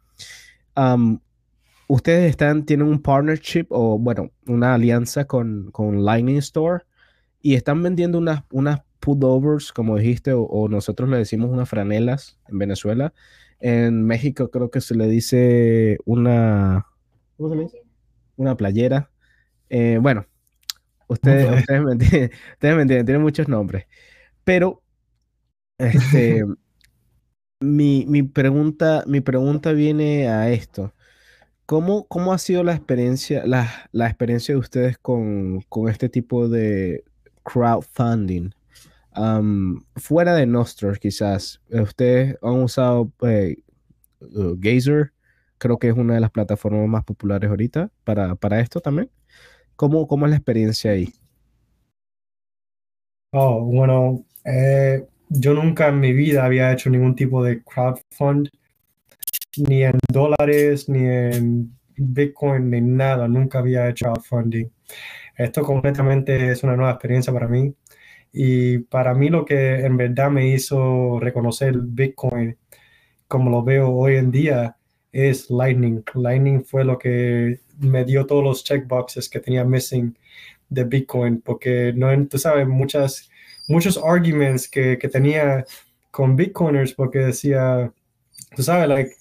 Ustedes están, tienen un partnership o, bueno, una alianza con, con Lightning Store y están vendiendo unas, unas pullovers, como dijiste, o, nosotros le decimos unas franelas en Venezuela. En México creo que se le dice una... ¿Cómo se le dice? Una playera. Eh, bueno, ustedes, ustedes, me entienden, ustedes me entienden, tienen muchos nombres. Pero, este, mi, mi, pregunta, mi pregunta viene a esto. ¿Cómo, ¿Cómo, ha sido la experiencia, la, la experiencia de ustedes con, con, este tipo de, crowdfunding. fuera de Nostr, quizás, eh, ustedes han usado eh, uh, Gazer, creo que es una de las plataformas más populares ahorita para, para esto también. ¿Cómo, ¿Cómo, es la experiencia ahí? Oh, bueno, eh, yo nunca en mi vida había hecho ningún tipo de crowdfund, ni en dólares, ni en Bitcoin, ni nada. Nunca había hecho crowdfunding. Esto completamente es una nueva experiencia para mí. Y para mí lo que en verdad me hizo reconocer Bitcoin como lo veo hoy en día es Lightning. Lightning fue lo que me dio todos los checkboxes que tenía missing de Bitcoin, porque no, tú sabes, muchas, muchos arguments que, que tenía con Bitcoiners, porque decía, tú sabes, like,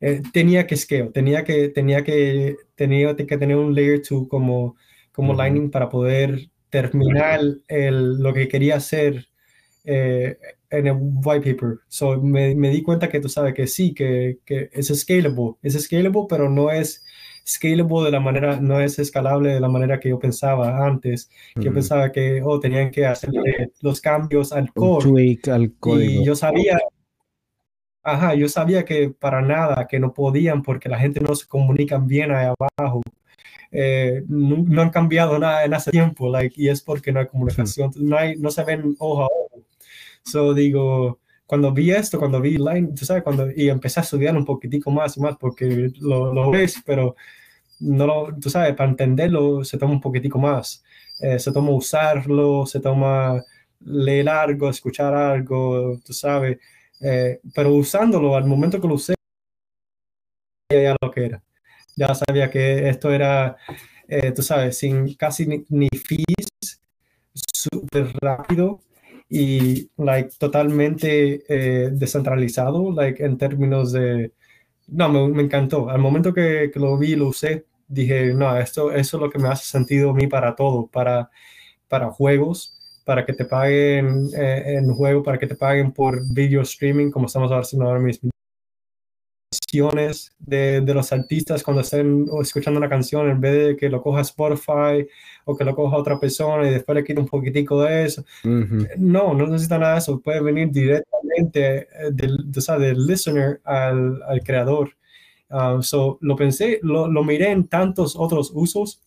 eh, tenía que scale, tenía que, tenía que, tenía que tener un layer 2 como como Lightning para poder terminar el, lo que quería hacer eh, en el white paper. So, me, me, di cuenta que tú sabes que sí, que, que, es scalable, es scalable, pero no es scalable de la manera, no es escalable de la manera que yo pensaba antes, que yo pensaba que, oh, tenían que hacer los cambios al code. al código. Y yo sabía, ajá, yo sabía que para nada, que no podían porque la gente no se comunican bien ahí abajo. Eh, no, han cambiado nada en hace tiempo, like, y es porque no hay comunicación, no, hay, no se ven ojo a ojo. So digo, cuando vi esto, cuando vi Line, tú sabes, cuando, y empecé a estudiar un poquitico más y más, porque lo, lo ves, pero no lo, tú sabes, para entenderlo se toma un poquitico más. Eh, se toma usarlo, se toma leer algo, escuchar algo, tú sabes. Eh, pero usándolo, al momento que lo usé, ya lo que era. Ya sabía que esto era, eh, tú sabes, sin casi ni, ni fees, súper rápido y like totalmente descentralizado, like en términos de, no, me, me, encantó. Al momento que, que lo vi, lo usé, dije, no, esto eso es lo que me hace sentido a mí para todo, para, para juegos, para que te paguen eh, en juego, para que te paguen por video streaming, como estamos haciendo ahora mismo. De, de, los artistas cuando estén escuchando una canción, en vez de que lo coja Spotify o que lo coja otra persona y después le quite un poquitico de eso. No, no necesita nada de eso. Puede venir directamente eh, del, del listener al, al creador Ah, so, lo pensé, lo, lo, miré en tantos otros usos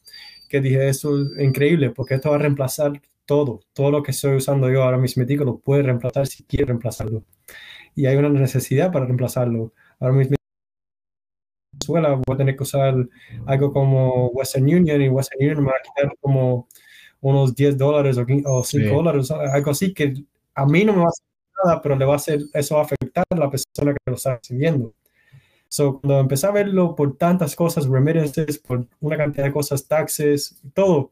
que dije, esto es increíble porque esto va a reemplazar todo, todo lo que estoy usando yo ahora mismo, lo puede reemplazar si quiere reemplazarlo. Y hay una necesidad para reemplazarlo. Ahora mismo Venezuela voy a tener que usar algo como Western Union y Western Union me va a quitar como unos 10 dólares o, 5 dólares, algo así que a mí no me va a hacer nada, pero le va a hacer, eso va a afectar a la persona que lo está recibiendo. So, cuando empecé a verlo por tantas cosas, remittances, por una cantidad de cosas, taxes, todo,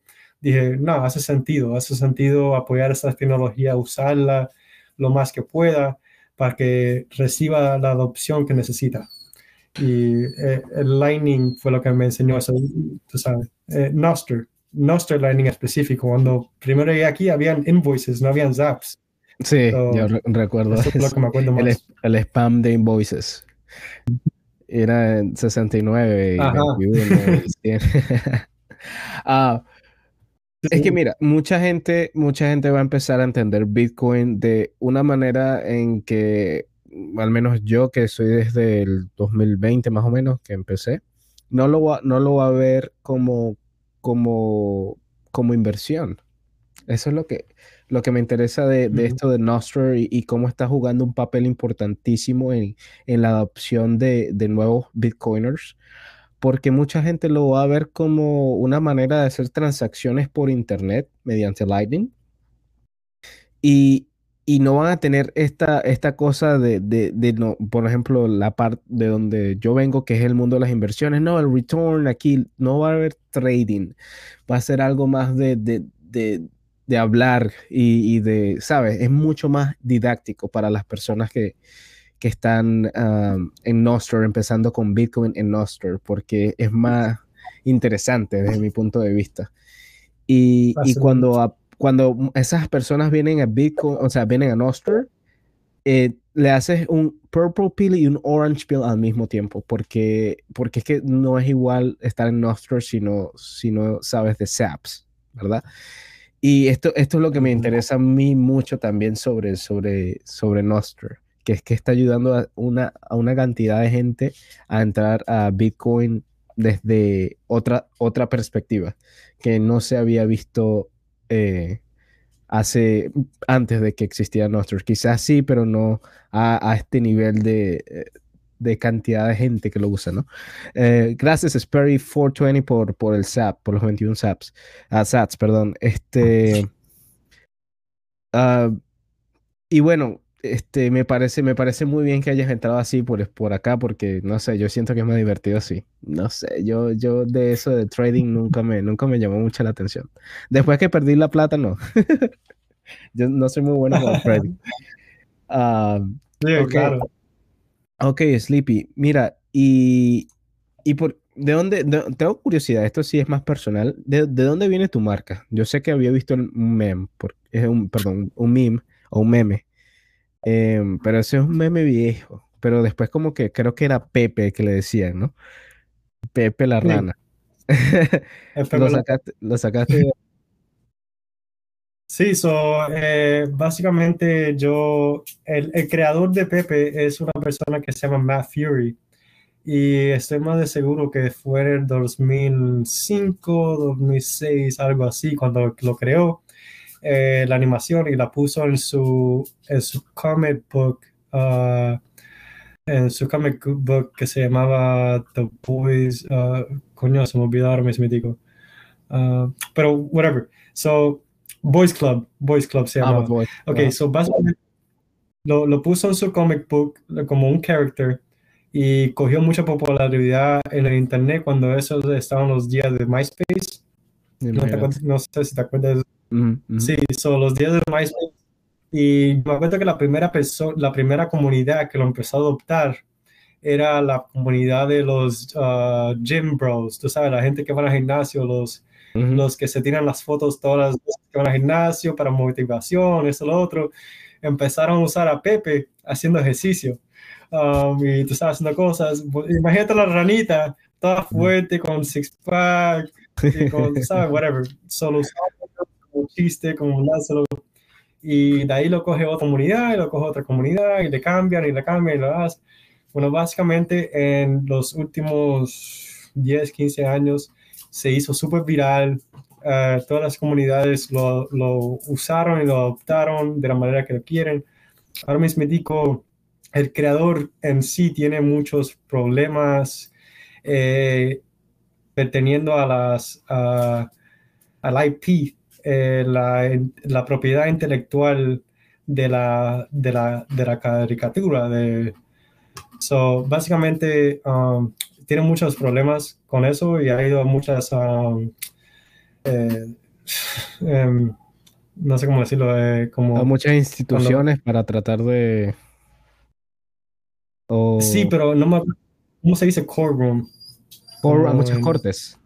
dije, no, hace sentido, hace sentido apoyar esta tecnología, usarla lo más que pueda para que reciba la adopción que necesita. Y eh, el Lightning fue lo que me enseñó eso, tú sabes, eh, Noster, Noster Lightning específico, cuando primero llegué aquí habían invoices, no habían zaps. Sí, yo recuerdo. Eso lo que me acuerdo más. El, el spam de invoices era 69 y 21 ah, Es que mira, mucha gente, mucha gente va a empezar a entender Bitcoin de una manera en que, al menos yo que soy desde el 2020 más o menos que empecé, no lo va, no lo va a ver como, como, como inversión. Eso es lo que, lo que me interesa de, esto de Nostr y, cómo está jugando un papel importantísimo en, la adopción de, nuevos bitcoiners, porque mucha gente lo va a ver como una manera de hacer transacciones por internet mediante Lightning. Y, no van a tener esta, esta cosa de, no, por ejemplo, la parte de donde yo vengo, que es el mundo de las inversiones. No, el return aquí no va a haber trading, va a ser algo más de, de hablar y, de, ¿sabes? Es mucho más didáctico para las personas que, que están en Nostr, empezando con Bitcoin en Nostr, porque es más interesante desde mi punto de vista. Y, y cuando, cuando esas personas vienen a Bitcoin, o sea, vienen a Nostr, eh, le haces un purple pill y un orange pill al mismo tiempo, porque, porque es que no es igual estar en Nostr si no, si no sabes de SAPs, ¿verdad? Y esto, esto es lo que me interesa a mí mucho también sobre, sobre, sobre Nostr, que es que está ayudando a una, a una cantidad de gente a entrar a Bitcoin desde otra, otra perspectiva, que no se había visto eh, hace, antes de que existiera Nostr. Quizás sí, pero no a, a este nivel de, de cantidad de gente que lo usa, ¿no? Eh, gracias, Sperry420 por, por el SAP, por los 21 SAPs, uh, SATs, perdón. Este, uh, y bueno, este, me parece, me parece muy bien que hayas entrado así por, por acá, porque no sé, yo siento que es más divertido así. No sé, yo, yo de eso de trading nunca me, nunca me llamó mucho la atención. Después que perdí la plata, no. yo no soy muy bueno con trading. Uh, sí, claro. Ok, Sleepy. Mira, y, y por, ¿de dónde? tengo curiosidad, esto sí es más personal. ¿De, dónde viene tu marca? Yo sé que había visto un meme, es un, perdón, un meme o un meme, em, pero ese es un meme viejo. Pero después como que creo que era Pepe que le decían, ¿no? Pepe la rana. lo, sacaste, lo sacaste Sí, so, eh, básicamente yo, el, creador de Pepe es una persona que se llama Matt Fury y estoy más de seguro que fue en el 2005, 2006, algo así, cuando lo creó eh, la animación y la puso en su, en su comic book, uh, en su comic book que se llamaba The Boys, uh, coño, se me olvidó ahora mismo, uh, pero whatever. So, Boys Club, Boys Club se llama. Ah, boy. Ok, so básicamente lo, lo puso en su comic book como un character y cogió mucha popularidad en el internet cuando esos estaban los días de MySpace. No, te no sé si te acuerdas. Sí, son los días de MySpace. Y me acuerdo que la primera la primera comunidad que lo empezó a adoptar era la comunidad de los ah, gym bros, tú sabes, la gente que va al gimnasio, los, Ujú. los que se tiran las fotos todas las veces que van al gimnasio para motivación, eso, lo otro, empezaron a usar a Pepe haciendo ejercicio. Um, y tú sabes, haciendo cosas. Imagínate la ranita, toda fuerte, con six pack, y con, sabes, whatever. Solo usaban chiste, como láncelo. Y de ahí lo coge otra comunidad, y lo coge otra comunidad, y le cambian, y le cambian, y lo hacen. Bueno, básicamente en los últimos 10, 15 años se hizo súper viral. eh, todas las comunidades lo, lo usaron y lo adoptaron de la manera que lo quieren. Ahora mismo digo, el creador en sí tiene muchos problemas eh, perteniendo a las, a- al IP, eh, la, la propiedad intelectual de la, de la, de la caricatura. De, so, básicamente, um, tiene muchos problemas con eso y ha ido a muchas, um, eh, em, no sé cómo decirlo, eh, como... A muchas instituciones para tratar de. O Sí, pero no me cómo se dice courtroom. por a muchas en- cortes.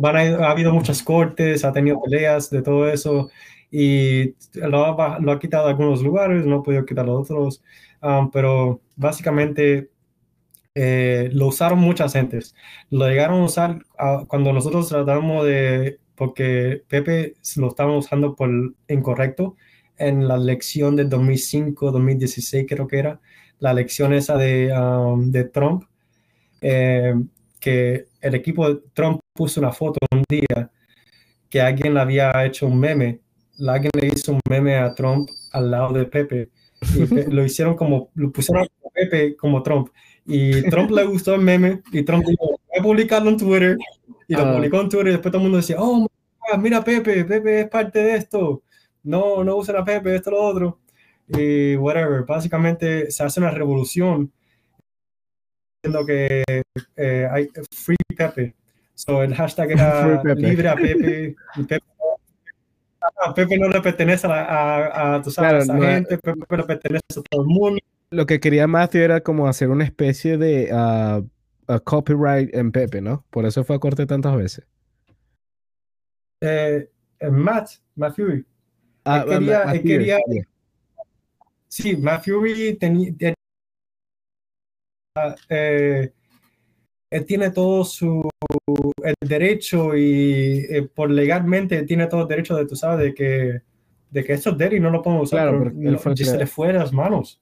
Van a- ha habido muchas cortes, ha tenido peleas de todo eso y lo ha, lo ha quitado de algunos lugares, no ha podido quitar otros, um, pero básicamente eh, lo usaron muchas gentes. Lo llegaron a usar ah, cuando nosotros tratamos de, porque Pepe lo estaban usando por incorrecto en la elección del 2005, 2016 creo que era, la elección esa de, um, de Trump, eh, que el equipo de Trump puso una foto un día que alguien había hecho un meme, alguien le hizo un meme a Trump al lado de Pepe y lo hicieron como, lo pusieron a Pepe como Trump y Trump le gustó el meme y Trump dijo, voy a publicarlo en Twitter y lo Ah. publicó en Twitter y después todo el mundo decía, oh, mira Pepe, Pepe es parte de esto, no, no usen a Pepe, esto, lo otro y whatever, básicamente se hace una revolución diciendo que eh, hay free Pepe. So el hashtag era Pepe. libre a Pepe. y Pepe, a Pepe no le pertenece a, a, a, sabes, Claro, a no- esa gente, Pepe le pertenece a todo el mundo. Lo que quería Matthew era como hacer una especie de ah, ah, copyright en Pepe, ¿no? Por eso fue a corte tantas veces. Eh, Matt, Matt Fury. Ah, Él quería- Ma- él Matthew, quería- yeah. Sí, Matt Fury tenía. eh, él tiene todo su el derecho y eh, por legalmente tiene todo el derecho de, tú sabes, de que, de que estos derechos no lo podemos usar, Claro, porque no- se le fue de las manos.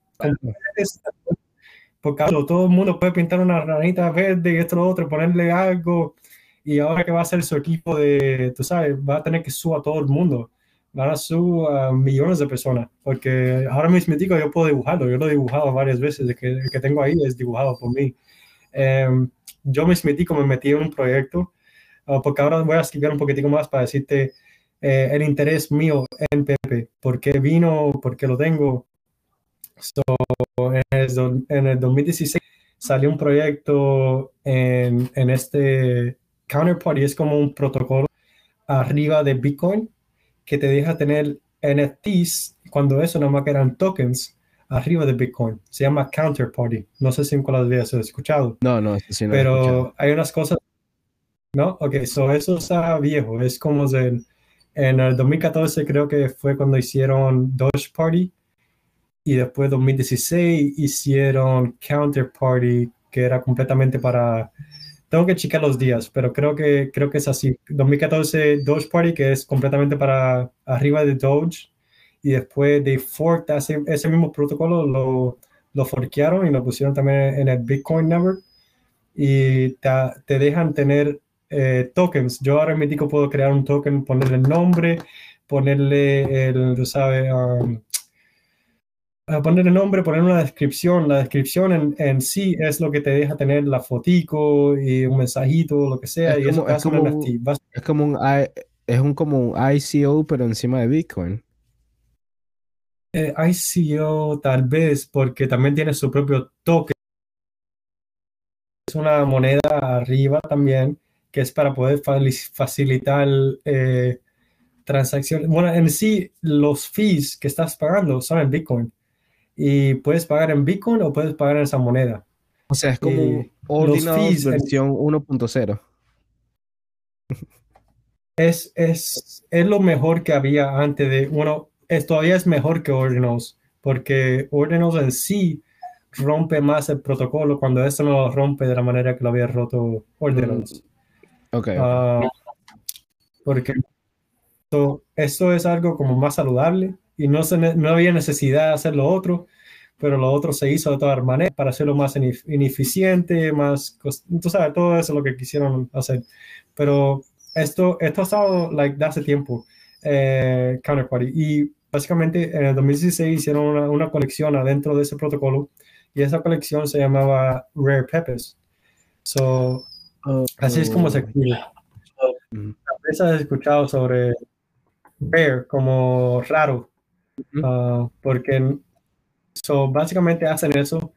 Porque claro, todo el mundo puede pintar una ranita verde y esto lo otro, ponerle algo, y ahora que va a ser su equipo de, tú sabes, va a tener que subir a todo el mundo, van a subir a millones de personas, porque ahora mismo digo, yo puedo dibujarlo, yo lo he dibujado varias veces, el que, el que tengo ahí es dibujado por mí. Em, yo mismo me metí en un proyecto, ah, porque ahora voy a explicar un poquitico más para decirte eh, el interés mío en Pepe, por qué vino, por qué lo tengo. So, en, el, do- en el 2016 salió un proyecto en, en este Counterparty, es como un protocolo arriba de Bitcoin que te deja tener NFTs cuando eso nada más que eran tokens arriba de Bitcoin. Se llama Counterparty. No sé si en cuál habías escuchado No, no, sí no lo pero hay unas cosas, ¿no? Ok, so eso está viejo, es como del, en el 2014 creo que fue cuando hicieron Doge Party y después 2016 hicieron Counter Party que era completamente para, tengo que checar los días, pero creo que, creo que es así, 2014 Doge Party que es completamente para arriba de Doge y después de fork ese, ese mismo protocolo lo, lo forkearon y lo pusieron también en el Bitcoin Network y te, te dejan tener eh, tokens. Yo ahora mismo puedo crear un token, ponerle el nombre, ponerle el, tú sabes, um, a poner el nombre, poner una descripción. La descripción en, en, sí es lo que te deja tener la fotico y un mensajito, lo que sea. Es y como, eso es como, un, es como un, es un, como un ICO, pero encima de Bitcoin. Eh, ICO tal vez, porque también tiene su propio token. Es una moneda arriba también, que es para poder facilitar eh, transacciones. Bueno, en sí, los fees que estás pagando son en Bitcoin y puedes pagar en Bitcoin o puedes pagar en esa moneda. O sea, es como Y Ordinals fees versión 1.0. Es, es, es lo mejor que había antes de, bueno, es, todavía es mejor que Ordinals, porque Ordinals en sí rompe más el protocolo cuando esto no lo rompe de la manera que lo había roto Ordinals. Ok. Ah, porque esto, esto es algo como más saludable y no, se, no había necesidad de hacer lo otro, pero lo otro se hizo de todas maneras para hacerlo más inef- ineficiente, más, tú sabes, todo eso es lo que quisieron hacer. Pero esto, esto ha estado like, de hace tiempo, eh, Counterparty, y básicamente en el 2016 hicieron una, una colección adentro de ese protocolo y esa colección se llamaba Rare Peppers. So, así es como se escribe. Ujú. Tal vez has escuchado sobre rare como raro, ah, porque so, básicamente hacen eso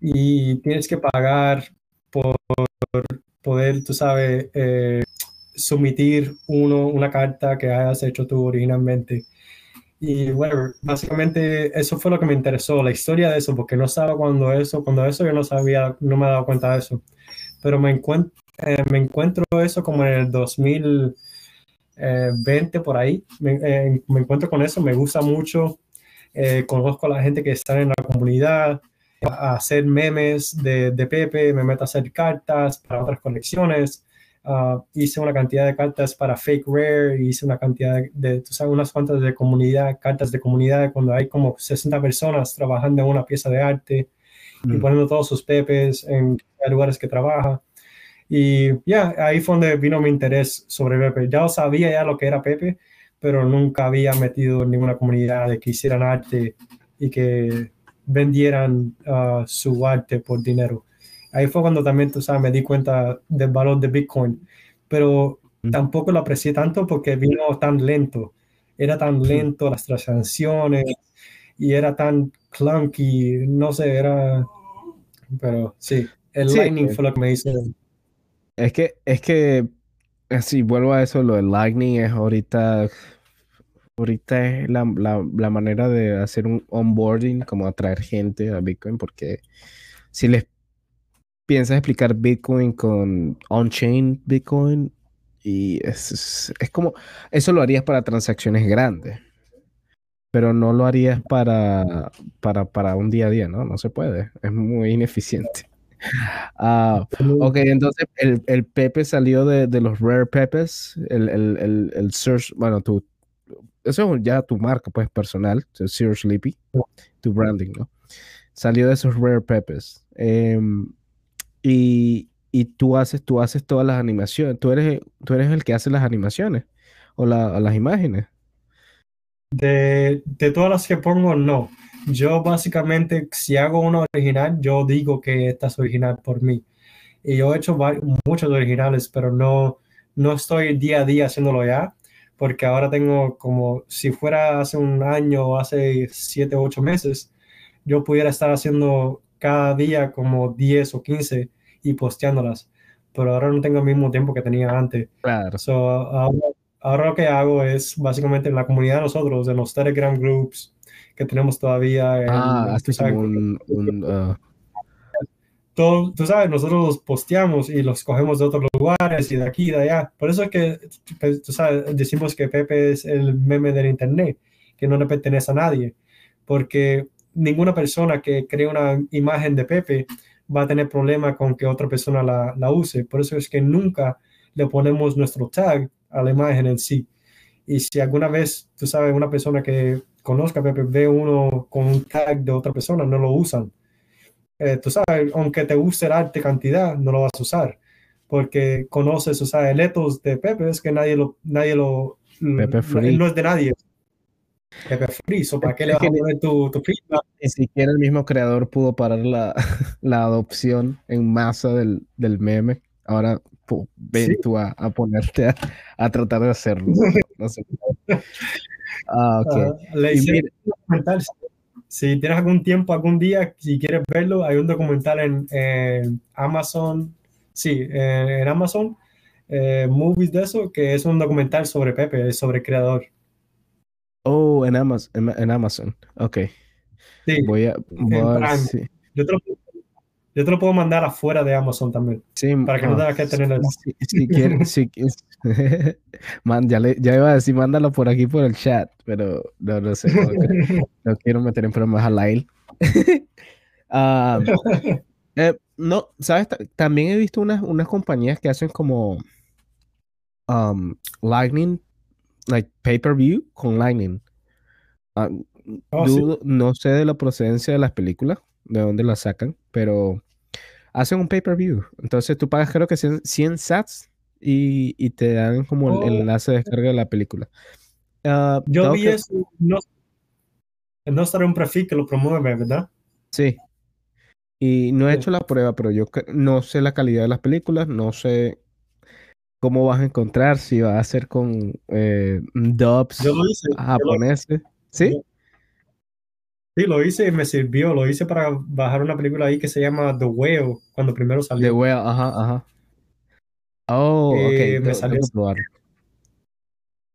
y tienes que pagar por poder, tú sabes, eh, sumitir uno, una carta que hayas hecho tú originalmente. Y bueno, básicamente eso fue lo que me interesó, la historia de eso, porque no estaba cuando eso, cuando eso yo no sabía, no me he dado cuenta de eso. Pero me encuentro, me encuentro eso como en el 2020 por ahí. Me, eh, me encuentro con eso, me gusta mucho. Eh, conozco a la gente que está en la comunidad, a hacer memes de, de Pepe, me meto a hacer cartas para otras colecciones. Ah, hice una cantidad de cartas para Fake Rare, hice una cantidad de, de, tú sabes, unas cuantas de comunidad, cartas de comunidad, cuando hay como 60 personas trabajando en una pieza de arte y Mm. poniendo todos sus pepes en lugares que trabaja. Y ya, ahí fue donde vino mi interés sobre Pepe. Ya sabía ya lo que era Pepe, pero nunca había metido en ninguna comunidad de que hicieran arte y que vendieran ah, su arte por dinero. Ahí fue cuando también, tú sabes, me di cuenta del valor de Bitcoin, pero tampoco lo aprecié tanto porque vino tan lento. Era tan lento las transacciones y era tan clunky, no sé, era... Pero sí, el Sí. Lightning fue lo que me hizo... Es que, es que, así vuelvo a eso, lo del Lightning es ahorita, ahorita es la, la- la manera de hacer un onboarding, como atraer gente a Bitcoin, porque si les piensas explicar Bitcoin con on-chain Bitcoin, y es, es, es como, eso lo harías para transacciones grandes, pero no lo harías para, para, para un día a día, ¿no? No se puede, es muy ineficiente. Ah, Ok, entonces el, el Pepe salió de, de los Rare Pepes, el, el, el, el Search, bueno, tu, eso es ya tu marca, pues, personal, Zero Sleepy, tu branding, ¿no? Salió de esos Rare Pepes. Em, y, y tú haces, tú haces todas las animaciones, tú eres, tú eres el que hace las animaciones o, la- o las imágenes. De, de todas las que pongo, no. Yo básicamente, si hago una original, yo digo que esta es original por mí. Y yo he hecho muchos originales, pero no, no estoy día a día haciéndolo ya, porque ahora tengo como, si fuera hace un año o hace siete o ocho meses, yo pudiera estar haciendo cada día como 10 o 15 y posteándolas, pero ahora no tengo el mismo tiempo que tenía antes. Claro. So, ahora, ahora lo que hago es básicamente en la comunidad de nosotros, en los Telegram groups que tenemos todavía. En, Ah, tú sabes, un, un, ah, todo- tú sabes, nosotros los posteamos y los cogemos de otros lugares y de aquí y de allá. Por eso es que, pues, tú sabes, decimos que Pepe es el meme del Internet, que no le pertenece a nadie, porque ninguna persona que cree una imagen de Pepe va a tener problema con que otra persona la, la use. Por eso es que nunca le ponemos nuestro tag a la imagen en sí. Y si alguna vez, tú sabes, una persona que conozca a Pepe ve uno con un tag de otra persona, no lo usan. Eh, tú sabes, aunque te guste el arte cantidad, no lo vas a usar. Porque conoces, o sea, el ethos de Pepe es que nadie lo, nadie lo, Pepe Free. no es de nadie. Pepe Free, ¿o para qué le vas a poner tu, tu firma? Ni siquiera el mismo creador pudo parar la, la adopción en masa del, del meme. Ahora pu- ven Sí. tú a, a ponerte a, a tratar de hacerlo. No sé. Ah, ok. Ajá, le hice mira- un documental. Si tienes algún tiempo, algún día, si quieres verlo, hay un documental en, en Amazon, sí, en, en Amazon, eh, Movies de eso, que es un documental sobre Pepe, sobre el creador. Oh, en Amazon, en, en Amazon. Ok. Sí, Voy a, voy a si- yo te, lo, yo te lo puedo mandar afuera de Amazon también, sí, para que no ah, tengas que tener el... Si, si quieres, si quieres- Man, ya, le- ya iba a decir, mándalo por aquí por el chat, pero no, no sé, no quiero meter en problemas a Lyle. Ah, eh, no, ¿sabes? Ta- También he visto unas, unas compañías que hacen como um, Lightning, like pay-per-view con Lightning. Oh, sí. dudo- no sé de la procedencia de las películas, de dónde las sacan, pero hacen un pay-per-view. Entonces tú pagas creo que 100, 100 sats y, y te dan como el, el Oh. enlace de descarga de la película. Ah, Yo vi que- eso, no, no estará un prefix que lo promueve, ¿verdad? Sí. Y no he Sí. hecho la prueba, pero yo no sé la calidad de las películas, no sé cómo vas a encontrar, si va a ser con eh, dubs Yo lo hice. yo lo- japoneses. ¿Sí? Sí, lo hice y me sirvió. Lo hice para bajar una película ahí que se llama The Whale, cuando primero salió. wea, ajá, ajá. Oh, ok, Eh, me tengo- tengo salió-.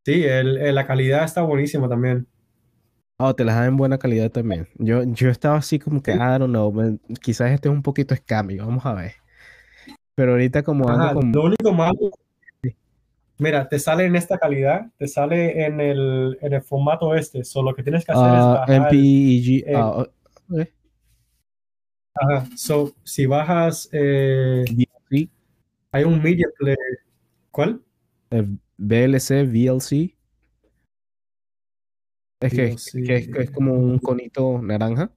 Sí, el- el- la calidad está buenísima también. Oh, te las dan en buena calidad también. Yo, yo estaba así como que. I don't know, man, quizás este es un poquito scammy, vamos a ver. Pero ahorita como ando Ajá, con... lo único malo, mira, te sale en esta calidad, te sale en el, en el formato este. Solo lo que tienes que hacer es ah, bajar. MPEG, eh, ah, oh, ok, Ajá, so, si bajas, eh, VLC, hay un media player. ¿Cuál? eh, VLC, VLC. Es que, VLC. que es, es como un conito naranja.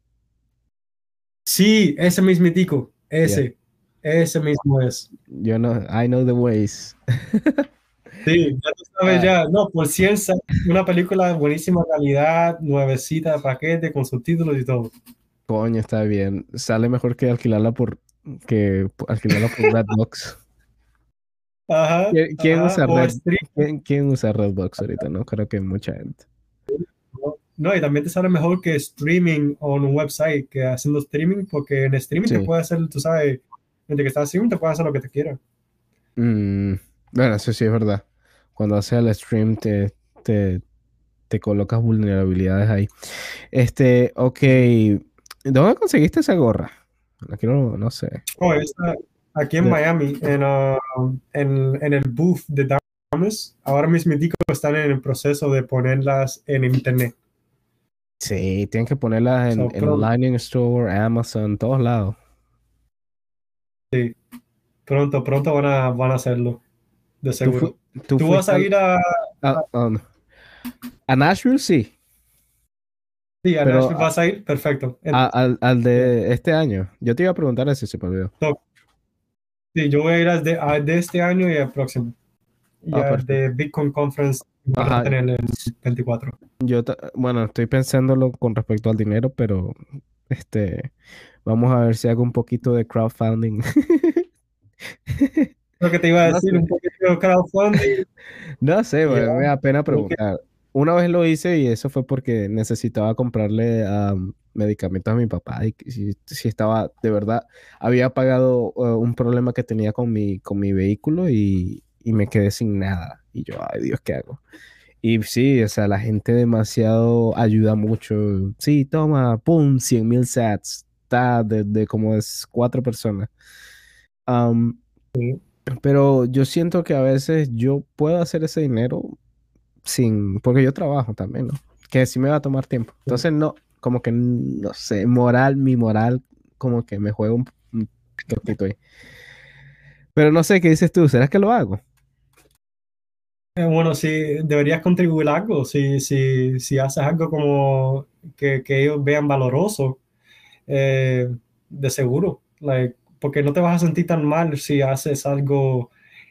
Sí, ese mismitico. Ese. Ese mismo es. Yo no, I know the ways. Sí, ya tú sabes ya. No, por 100, sa- una película de buenísima calidad, nuevecita de paquete, con subtítulos y todo. Coño, está bien. Sale mejor que alquilarla por que alquilarla por Redbox. Ajá. ¿Quién, quién ajá, usa Red, quién, quién usa Redbox ahorita? No creo que mucha gente. No, y también te sale mejor que streaming o un website que haciendo streaming, porque en streaming te puede hacer, tú sabes, desde que estás streaming te puede hacer lo que te quiera. Mm, bueno, eso sí es verdad. Cuando haces el stream te, te, te colocas vulnerabilidades ahí. Este, ok. ¿Dónde conseguiste esa gorra? La quiero, no sé. Oh, esta- aquí en De- Miami, en, ah, en, en el booth de Thomas, ahora mismo están en el proceso de ponerlas en internet. Sí, tienen que ponerlas en, So, en. Lightning Store, Amazon, todos lados. Pronto, pronto van a, van a hacerlo, de ¿Tú, seguro. Tú ¿Tú vas a ir a, a, a dónde? A Nashville, sí. sí, a Pero- Nashville? ¿Vas a ir? Perfecto. En- al, al de este año. Yo te iba a preguntar ese, se me olvidó. sí, yo voy a ir al de, al de este año y al próximo. Y Ah, al de Bitcoin Conference Ajá. a tener el 24. Yo, bueno, estoy pensándolo con respecto al dinero, pero este, vamos a ver si hago un poquito de crowdfunding. Lo que te iba a decir, un poquito de crowdfunding. No sé, güey, me da pena preguntar. Una vez lo hice y eso fue porque necesitaba comprarle am, medicamentos a mi papá y si, si estaba, de verdad, había pagado eh, un problema que tenía con mi, con mi vehículo y, y me quedé sin nada. Y yo, ay Dios, ¿qué hago? Y sí, o sea, la gente demasiado ayuda mucho. Sí, toma, pum, 100 mil sats. Está de, de como es cuatro personas. Am, Sí. Pero yo siento que a veces yo puedo hacer ese dinero sin, porque yo trabajo también, ¿no? Que sí me va a tomar tiempo. Entonces, no, como que, no sé, moral, mi moral, como que me juega un, poquito ahí. Pero no sé, ¿qué dices tú? ¿Será que lo hago? Eh, Bueno, sí, deberías contribuir algo, si, si, si haces algo como que, que ellos vean valoroso, eh, de seguro, like, porque no te vas a sentir tan mal si haces algo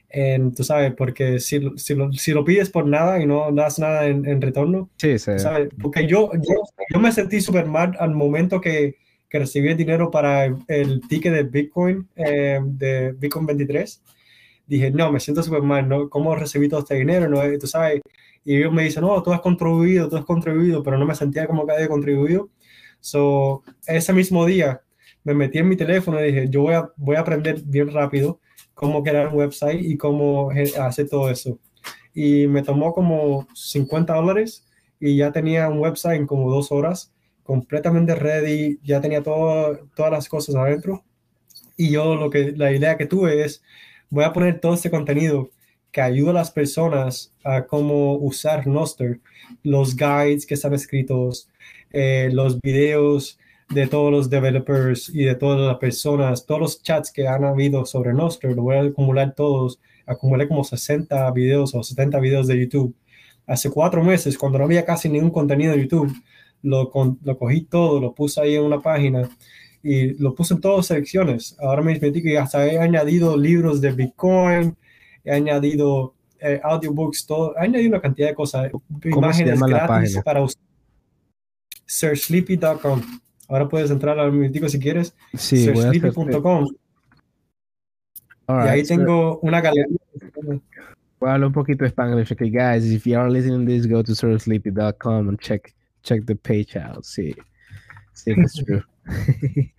en, tú sabes, porque si, si, lo, si lo pides por nada y no das nada en, en retorno, Sí, sí. ¿sabes? Porque yo, yo, yo me sentí súper mal al momento que, que recibí el dinero para el, el ticket de Bitcoin, eh, de Bitcoin 23. Dije, no, me siento súper mal, ¿no? ¿Cómo recibí todo este dinero? ¿No? Tú sabes, y ellos me dicen, no, tú has contribuido, tú has contribuido, pero no me sentía como que había contribuido. So, ese mismo día me metí en mi teléfono y dije, yo voy a, voy a aprender bien rápido cómo crear un website y cómo hacer todo eso. Y me tomó como 50 dólares y ya tenía un website en como dos horas, completamente ready, ya tenía todo, todas las cosas adentro. Y yo lo que, la idea que tuve es, voy a poner todo este contenido que ayuda a las personas a cómo usar Noster, los guides que están escritos, eh, los videos de todos los developers y de todas las personas, todos los chats que han habido sobre Noster, lo voy a acumular todos, acumulé como 60 videos o 70 videos de YouTube. Hace cuatro meses, cuando no había casi ningún contenido de YouTube, lo, con- lo cogí todo, lo puse ahí en una página y lo puse en todas secciones. Ahora me metí que hasta he añadido libros de Bitcoin, he añadido eh, audiobooks, todo, he añadido una cantidad de cosas, imágenes gratis para. Searchsleepy.com. Ahora puedes entrar al momentico si quieres, Sí, hacer. searchsleepy.com. Y ahí so- tengo una galería. Hablar un poquito de Spanglish. Okay, guys, if you are listening to this, go to surfsleepy.com and check check the page out. See, see if it's true.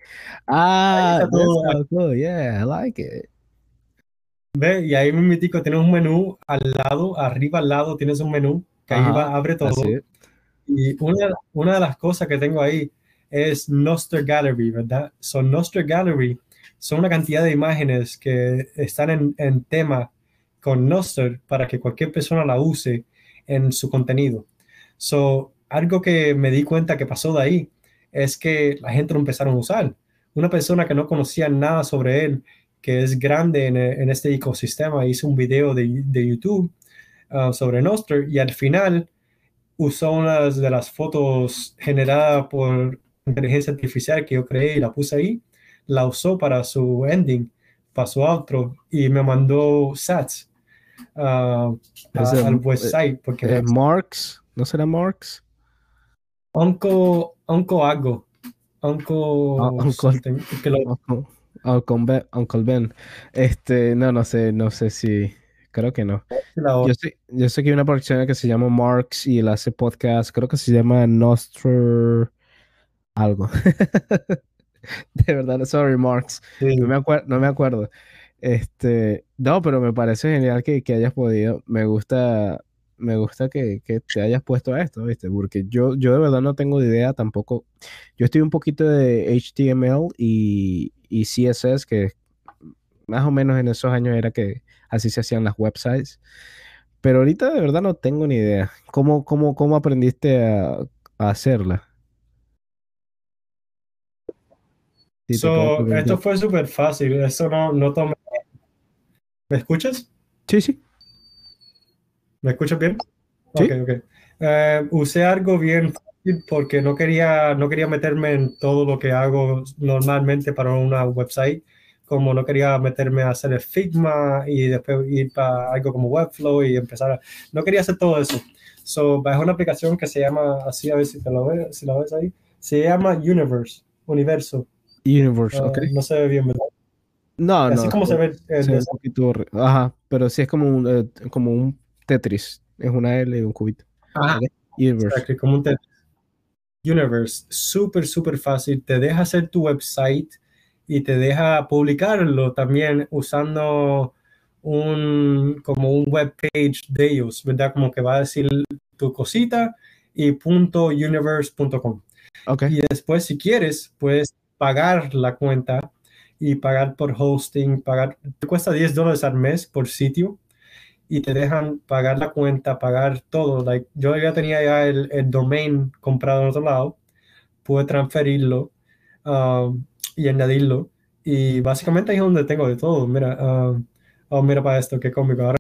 ah, that's so cool. Yeah, I like it. Ve, y ahí momentico tienes un menú al lado, arriba al lado tienes un menú que ahí Ajá, va, abre todo. Y una, una de las cosas que tengo ahí es Noster Gallery, ¿verdad? Son Noster Gallery, son una cantidad de imágenes que están en, en tema con Noster para que cualquier persona la use en su contenido. So, algo que me di cuenta que pasó de ahí es que la gente lo empezaron a usar. Una persona que no conocía nada sobre él, que es grande en, en este ecosistema, hizo un video de, de YouTube uh, sobre Noster y al final usó una de las fotos generadas por inteligencia artificial que yo creé y la puse ahí, la usó para su ending, para su outro y me mandó sats uh, a- Es el- al website porque Eh, Marks, ¿no será Marks? Uncle, Uncle algo, Uncle, Uncle. something, que lo- Uncle, Uncle Ben, Uncle Ben. Este, no, no sé, no sé si, creo que no. Yo sé, yo sé que hay una producción que se llama Marks y él hace podcast, creo que se llama Nostr algo. De verdad, sorry, Marks. sí. No me acuerdo, no me acuerdo. Este, no, pero me parece genial que, que hayas podido. Me gusta, me gusta que, que te hayas puesto a esto, ¿viste? Porque yo, yo de verdad no tengo idea tampoco. Yo estoy un poquito de HTML y, y CSS, que más o menos en esos años era que así se hacían las websites. Pero ahorita de verdad no tengo ni idea. ¿Cómo, cómo, cómo aprendiste a, a hacerla? Sí, So, esto fue súper fácil, eso no, no tomé. ¿Me escuchas? Sí, sí. ¿Me escuchas bien? Sí. Ok, ok. Eh, usé algo bien fácil porque no quería, no quería meterme en todo lo que hago normalmente para una website, como no quería meterme a hacer el Figma y después ir para algo como Webflow y empezar a... No quería hacer todo eso. So, bajé una aplicación que se llama, así a ver si te lo ves, si la ves ahí, se llama Universe, Universo. Universe, Ah, ok. No se ve bien, ¿verdad? No, Así no. como se ve el se ve de- un poquito horri- Ajá, pero sí es como un, eh, como un Tetris. Es una L y un cubito. Universe. Como un Tetris. Universe, súper, súper fácil. Te deja hacer tu website y te deja publicarlo también usando un, como un web page de ellos, ¿verdad? Como que va a decir tu cosita y punto universe.com. Ok. Y después, si quieres, puedes pagar la cuenta y pagar por hosting, pagar, te cuesta 10 dólares al mes por sitio y te dejan pagar la cuenta, pagar todo. Like, yo ya tenía ya el, el domain comprado en otro lado, pude transferirlo um, y añadirlo. Y básicamente ahí es donde tengo de todo. Mira, um, oh, mira para esto, qué cómico. Ahora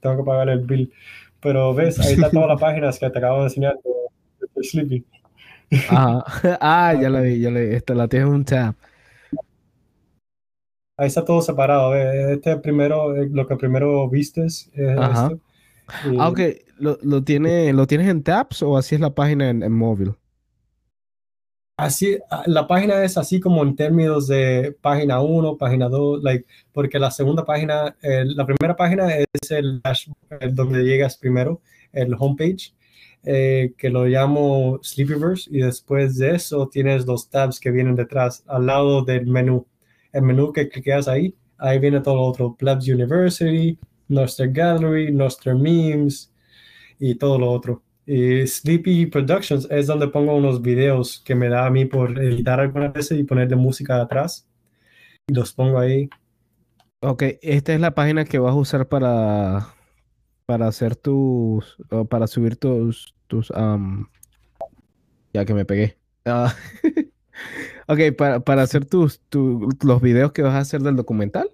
tengo que pagar el bill. Pero ves, ahí está todas las páginas que te acabo de enseñar de, de Sleepy. Ajá. Ah, ya la vi, ya la vi. Esta la tienes en un tab. ahí está todo separado. Este primero, eh, lo que primero vistes es Ajá. esto. Y- Ah, ok. ¿Lo, lo, tiene, ¿Lo tienes en tabs o así es la página en, en móvil? Así, ah, la página es así como en términos de página 1, página 2, like, porque la segunda página, eh, la primera página es el, dash- el donde llegas primero, el homepage, eh, que lo llamo Sleepyverse, y después de eso tienes los tabs que vienen detrás, al lado del menú. El menú que cliqueas ahí, ahí viene todo lo otro, Plebs University, Nostr Gallery, Nostr Memes y todo lo otro. Y Sleepy Productions es donde pongo unos videos que me da a mí por editar algunas veces y ponerle música atrás. Los pongo ahí. Ok, esta es la página que vas a usar para, para hacer tus, para subir tus, tus, am, ya que me pegué. Ah, ok, para, para hacer tus, tu- los videos que vas a hacer del documental.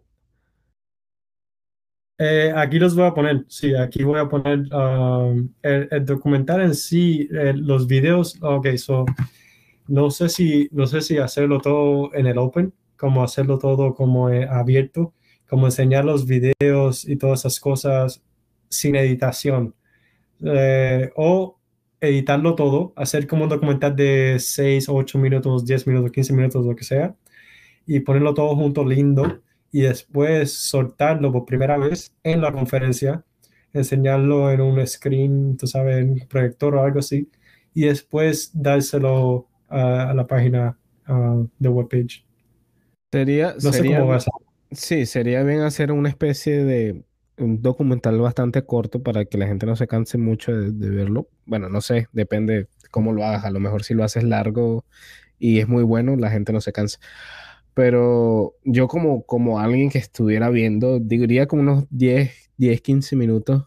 Eh, aquí los voy a poner, sí, aquí voy a poner um, el, el documental en sí, eh, los videos, ok, so, no sé si, no sé si hacerlo todo en el open, como hacerlo todo como eh, abierto, como enseñar los videos y todas esas cosas sin editación, Eh, o editarlo todo, hacer como un documental de 6, 8 minutos, 10 minutos, 15 minutos, lo que sea, y ponerlo todo junto lindo y después soltarlo por primera vez en la conferencia, enseñarlo en un screen, tú sabes, en un proyector o algo así, y después dárselo a, a la página ah, de webpage. Sería, No sé sería, cómo va a ser. sí, sería bien hacer una especie de un documental bastante corto para que la gente no se canse mucho de, de verlo. Bueno, no sé, depende cómo lo hagas. A lo mejor si lo haces largo y es muy bueno, la gente no se cansa. Pero yo como, como alguien que estuviera viendo, diría como unos 10, 10, 15 minutos.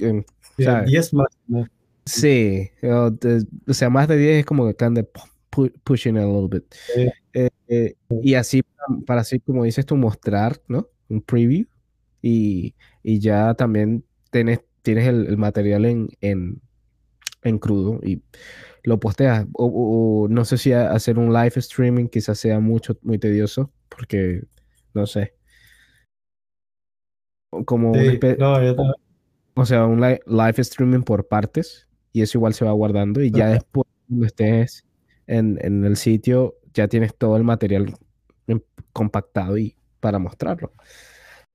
eh, sea, 10 máximo. Sí, o, de- o sea, más de 10 es como que kind of pu- pushing it a little bit. Sí. Eh, eh, y así, para así como dices tú, mostrar, ¿no? Un preview y, y ya también tienes, tienes el, el material en, en, en crudo y lo posteas. O, o- o no sé si a- hacer un live streaming quizás sea mucho, muy tedioso porque, no sé, como Sí, espe- no, yo también. o sea, un li- live streaming por partes y eso igual se va guardando y ya después cuando estés en, en el sitio ya tienes todo el material compactado y para mostrarlo.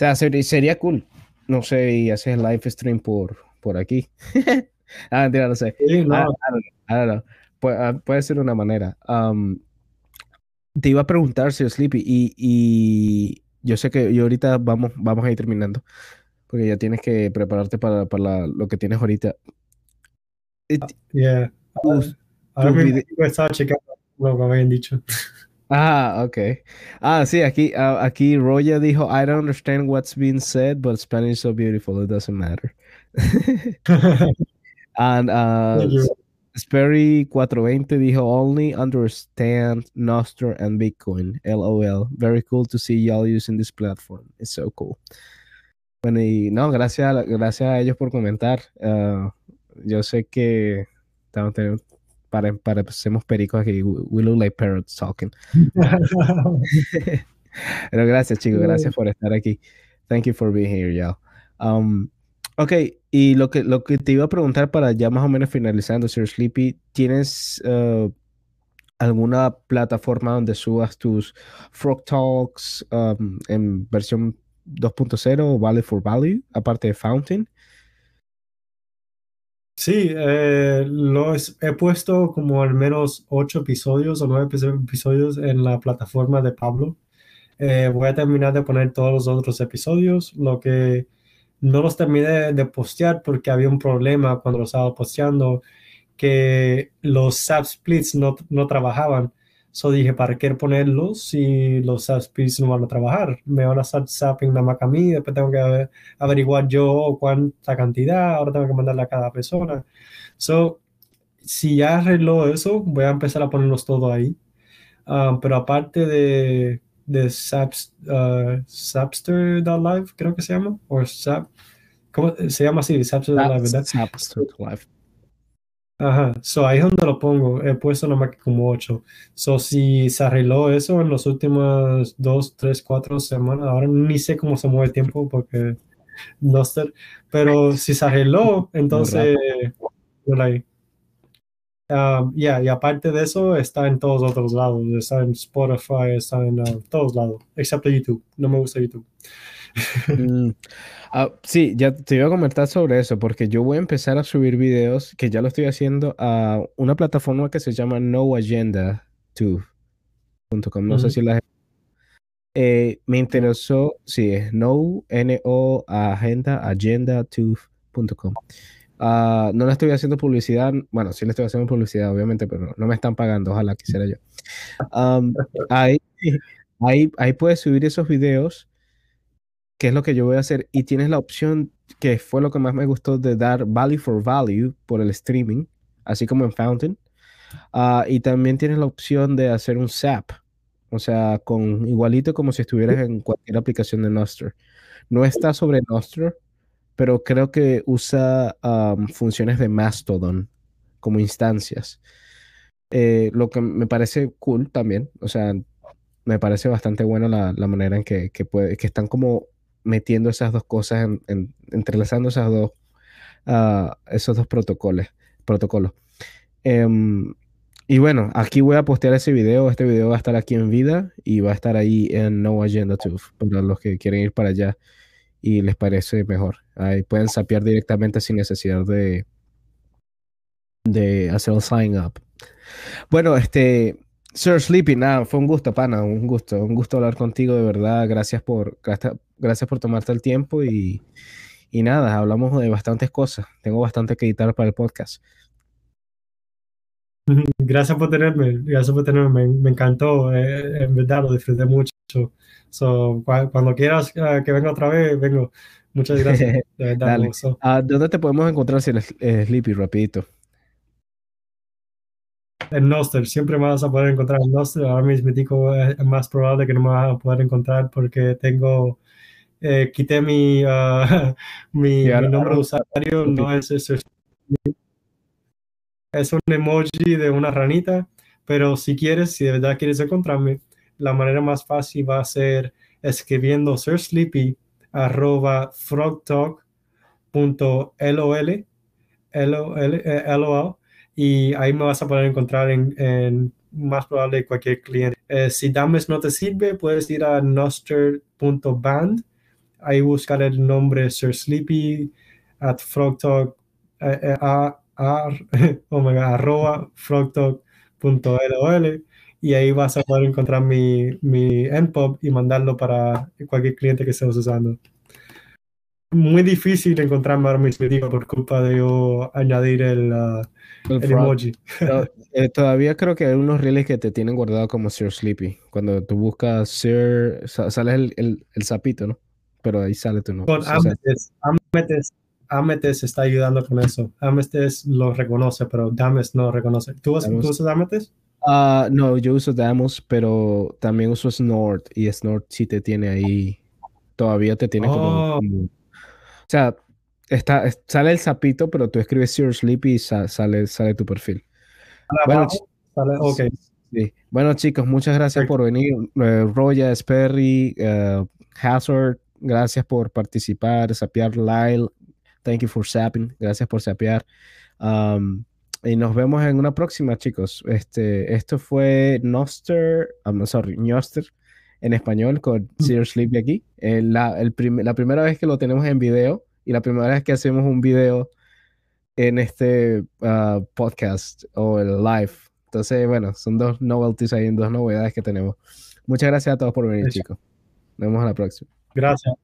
O sea, ser- sería cool. No sé, y haces live stream por, por aquí. ah, mentira, no sé. Sí, no, I, I don't know, I don't know. Pu- ah, puede ser una manera. Um, te iba a preguntar, Sir Sleepy, y, y yo sé que yo ahorita vamos, vamos a ir terminando, porque ya tienes que prepararte para, para la- lo que tienes ahorita. Eh, yeah. tus- Ahora tus mismo vide- estaba checando lo que habían dicho. Ah, ok. Ah, sí, aquí, ah, aquí Roya dijo, I don't understand what's being said, but Spanish is so beautiful, it doesn't matter. And uh, Thank you. Sperry 420 dijo, only understand Nostr and Bitcoin. LOL. Very cool to see y'all using this platform. It's so cool. Bueno, y no, gracias gracias a ellos por comentar. Ah, yo sé que estamos teniendo, para, parecemos pericos aquí. We look like parrots talking. Pero gracias, chicos, gracias por estar aquí. Thank you for being here, y'all. Um, ok, y lo que, lo que te iba a preguntar para ya más o menos finalizando, Sir Sleepy, ¿tienes eh, alguna plataforma donde subas tus Frog Talks um, en versión 2.0 o Value for Value, aparte de Fountain? Sí, eh, lo he puesto como al menos ocho episodios o nueve episo- episodios en la plataforma de Pablo. Eh, voy a terminar de poner todos los otros episodios, lo que no los terminé de postear porque había un problema cuando los estaba posteando, que los SAP splits no, no trabajaban. So dije, ¿para qué ponerlos si los SAP splits no van a trabajar? Me van a estar sapping nada más a mí, después tengo que ave- averiguar yo cuánta cantidad, ahora tengo que mandarle a cada persona. So, si ya arregló eso, voy a empezar a ponerlos todos ahí. Um, pero aparte de, de Saps, uh, Sapster.live, creo que se llama, o Sap, ¿cómo se llama así? Sapster.live, ¿verdad? Snap, Snap, Live. Ajá, so ahí es donde lo pongo. He puesto nomás como 8. So si se arregló eso en las últimas 2, 3, 4 semanas, ahora ni sé cómo se mueve el tiempo porque no sé. Pero si se arregló, entonces. Ahí. Um, yeah, y aparte de eso, está en todos otros lados. Está en Spotify, está en uh, todos lados, excepto YouTube. No me gusta YouTube. Mm, ah, sí, ya te iba a comentar sobre eso, porque yo voy a empezar a subir videos, que ya lo estoy haciendo, a una plataforma que se llama noagenda2.com. No sé si la... Eh, me interesó, sí, es no, N-O, agenda, agenda2.com. Ah, no le estoy haciendo publicidad, bueno, sí le estoy haciendo publicidad, obviamente, pero no me están pagando, ojalá quisiera yo. ahí, ahí, ahí puedes subir esos videos que es lo que yo voy a hacer. Y tienes la opción, que fue lo que más me gustó, de dar value for value por el streaming, así como en Fountain. Ah, y también tienes la opción de hacer un SAP, o sea, con igualito como si estuvieras en cualquier aplicación de Nostr. No está sobre Nostr, pero creo que usa funciones de Mastodon como instancias. Eh, lo que me parece cool también, o sea, me parece bastante bueno la, manera en que, que, puede, que están como metiendo esas dos cosas, en, entrelazando esas dos, uh, esos dos protocolos. protocolos. Um, y bueno, aquí voy a postear ese video. Este video va a estar aquí en vida y va a estar ahí en No Agenda Tube para los que quieren ir para allá y les parece mejor. Ahí pueden sapear directamente sin necesidad de, de hacer el sign up. Bueno, este, Sir Sleepy, nada, fue un gusto, pana, un gusto, un gusto hablar contigo, de verdad. Gracias por, gracias por tomarte el tiempo y, y nada, hablamos de bastantes cosas. Tengo bastante que editar para el podcast. Gracias por tenerme, gracias por tenerme, me, encantó, eh, en verdad lo disfruté mucho. So, cuando quieras uh, que venga otra vez, vengo. Muchas gracias. De verdad, uh, ¿Dónde te podemos encontrar si eres eh, Sleepy, rapidito? en Noster, siempre me vas a poder encontrar en Noster. Ahora mismo es más probable que no me vas a poder encontrar porque tengo, eh, quité mi, uh, mi, mi, nombre de usuario, no es, es, es un emoji de una ranita, pero si quieres, si de verdad quieres encontrarme, la manera más fácil va a ser escribiendo Sir Sleepy arroba frogtalk.lol lol, lol, y ahí me vas a poder encontrar en, más probable cualquier cliente. Eh, si Dames no te sirve, puedes ir a noster.band, ahí buscar el nombre Sir Sleepy at frogtalk, eh, eh, a, oh arroba frogtalk.lol y ahí vas a poder encontrar mi, mi NPOP y mandarlo para cualquier cliente que estés usando muy difícil encontrarme ahora mismo por culpa de yo añadir el, uh, el, emoji. Eh, todavía creo que hay unos reels que te tienen guardado como Sir Sleepy. Cuando tú buscas Sir, sale el, el, el sapito, ¿no? Pero ahí sale tu nombre. Con Ametes, está ayudando con eso. Ametes lo reconoce, pero Dames no reconoce. ¿Tú, usas Ametes? Uh, no, yo uso Damos, pero también uso Snort y Snort sí te tiene ahí, todavía te tiene como oh. O sea, está, sale el sapito, pero tú escribes Your Sleepy y sale, sale tu perfil. Bueno, bueno, chicos, muchas gracias por venir. Eh, Roya, Sperry, uh, Hazard, gracias por participar. Sapear Lyle, thank you for sapping. Gracias por sapear. Um, y nos vemos en una próxima, chicos. Este, esto fue Noster, I'm sorry, Noster en español con Zero Sleepy aquí. Eh, la, el la primera vez que lo tenemos en video y la primera vez que hacemos un video en este ah, podcast o el live. Entonces, bueno, son dos novelties ahí, dos novedades que tenemos. Muchas gracias a todos por venir, chicos. Nos vemos a la próxima. Gracias.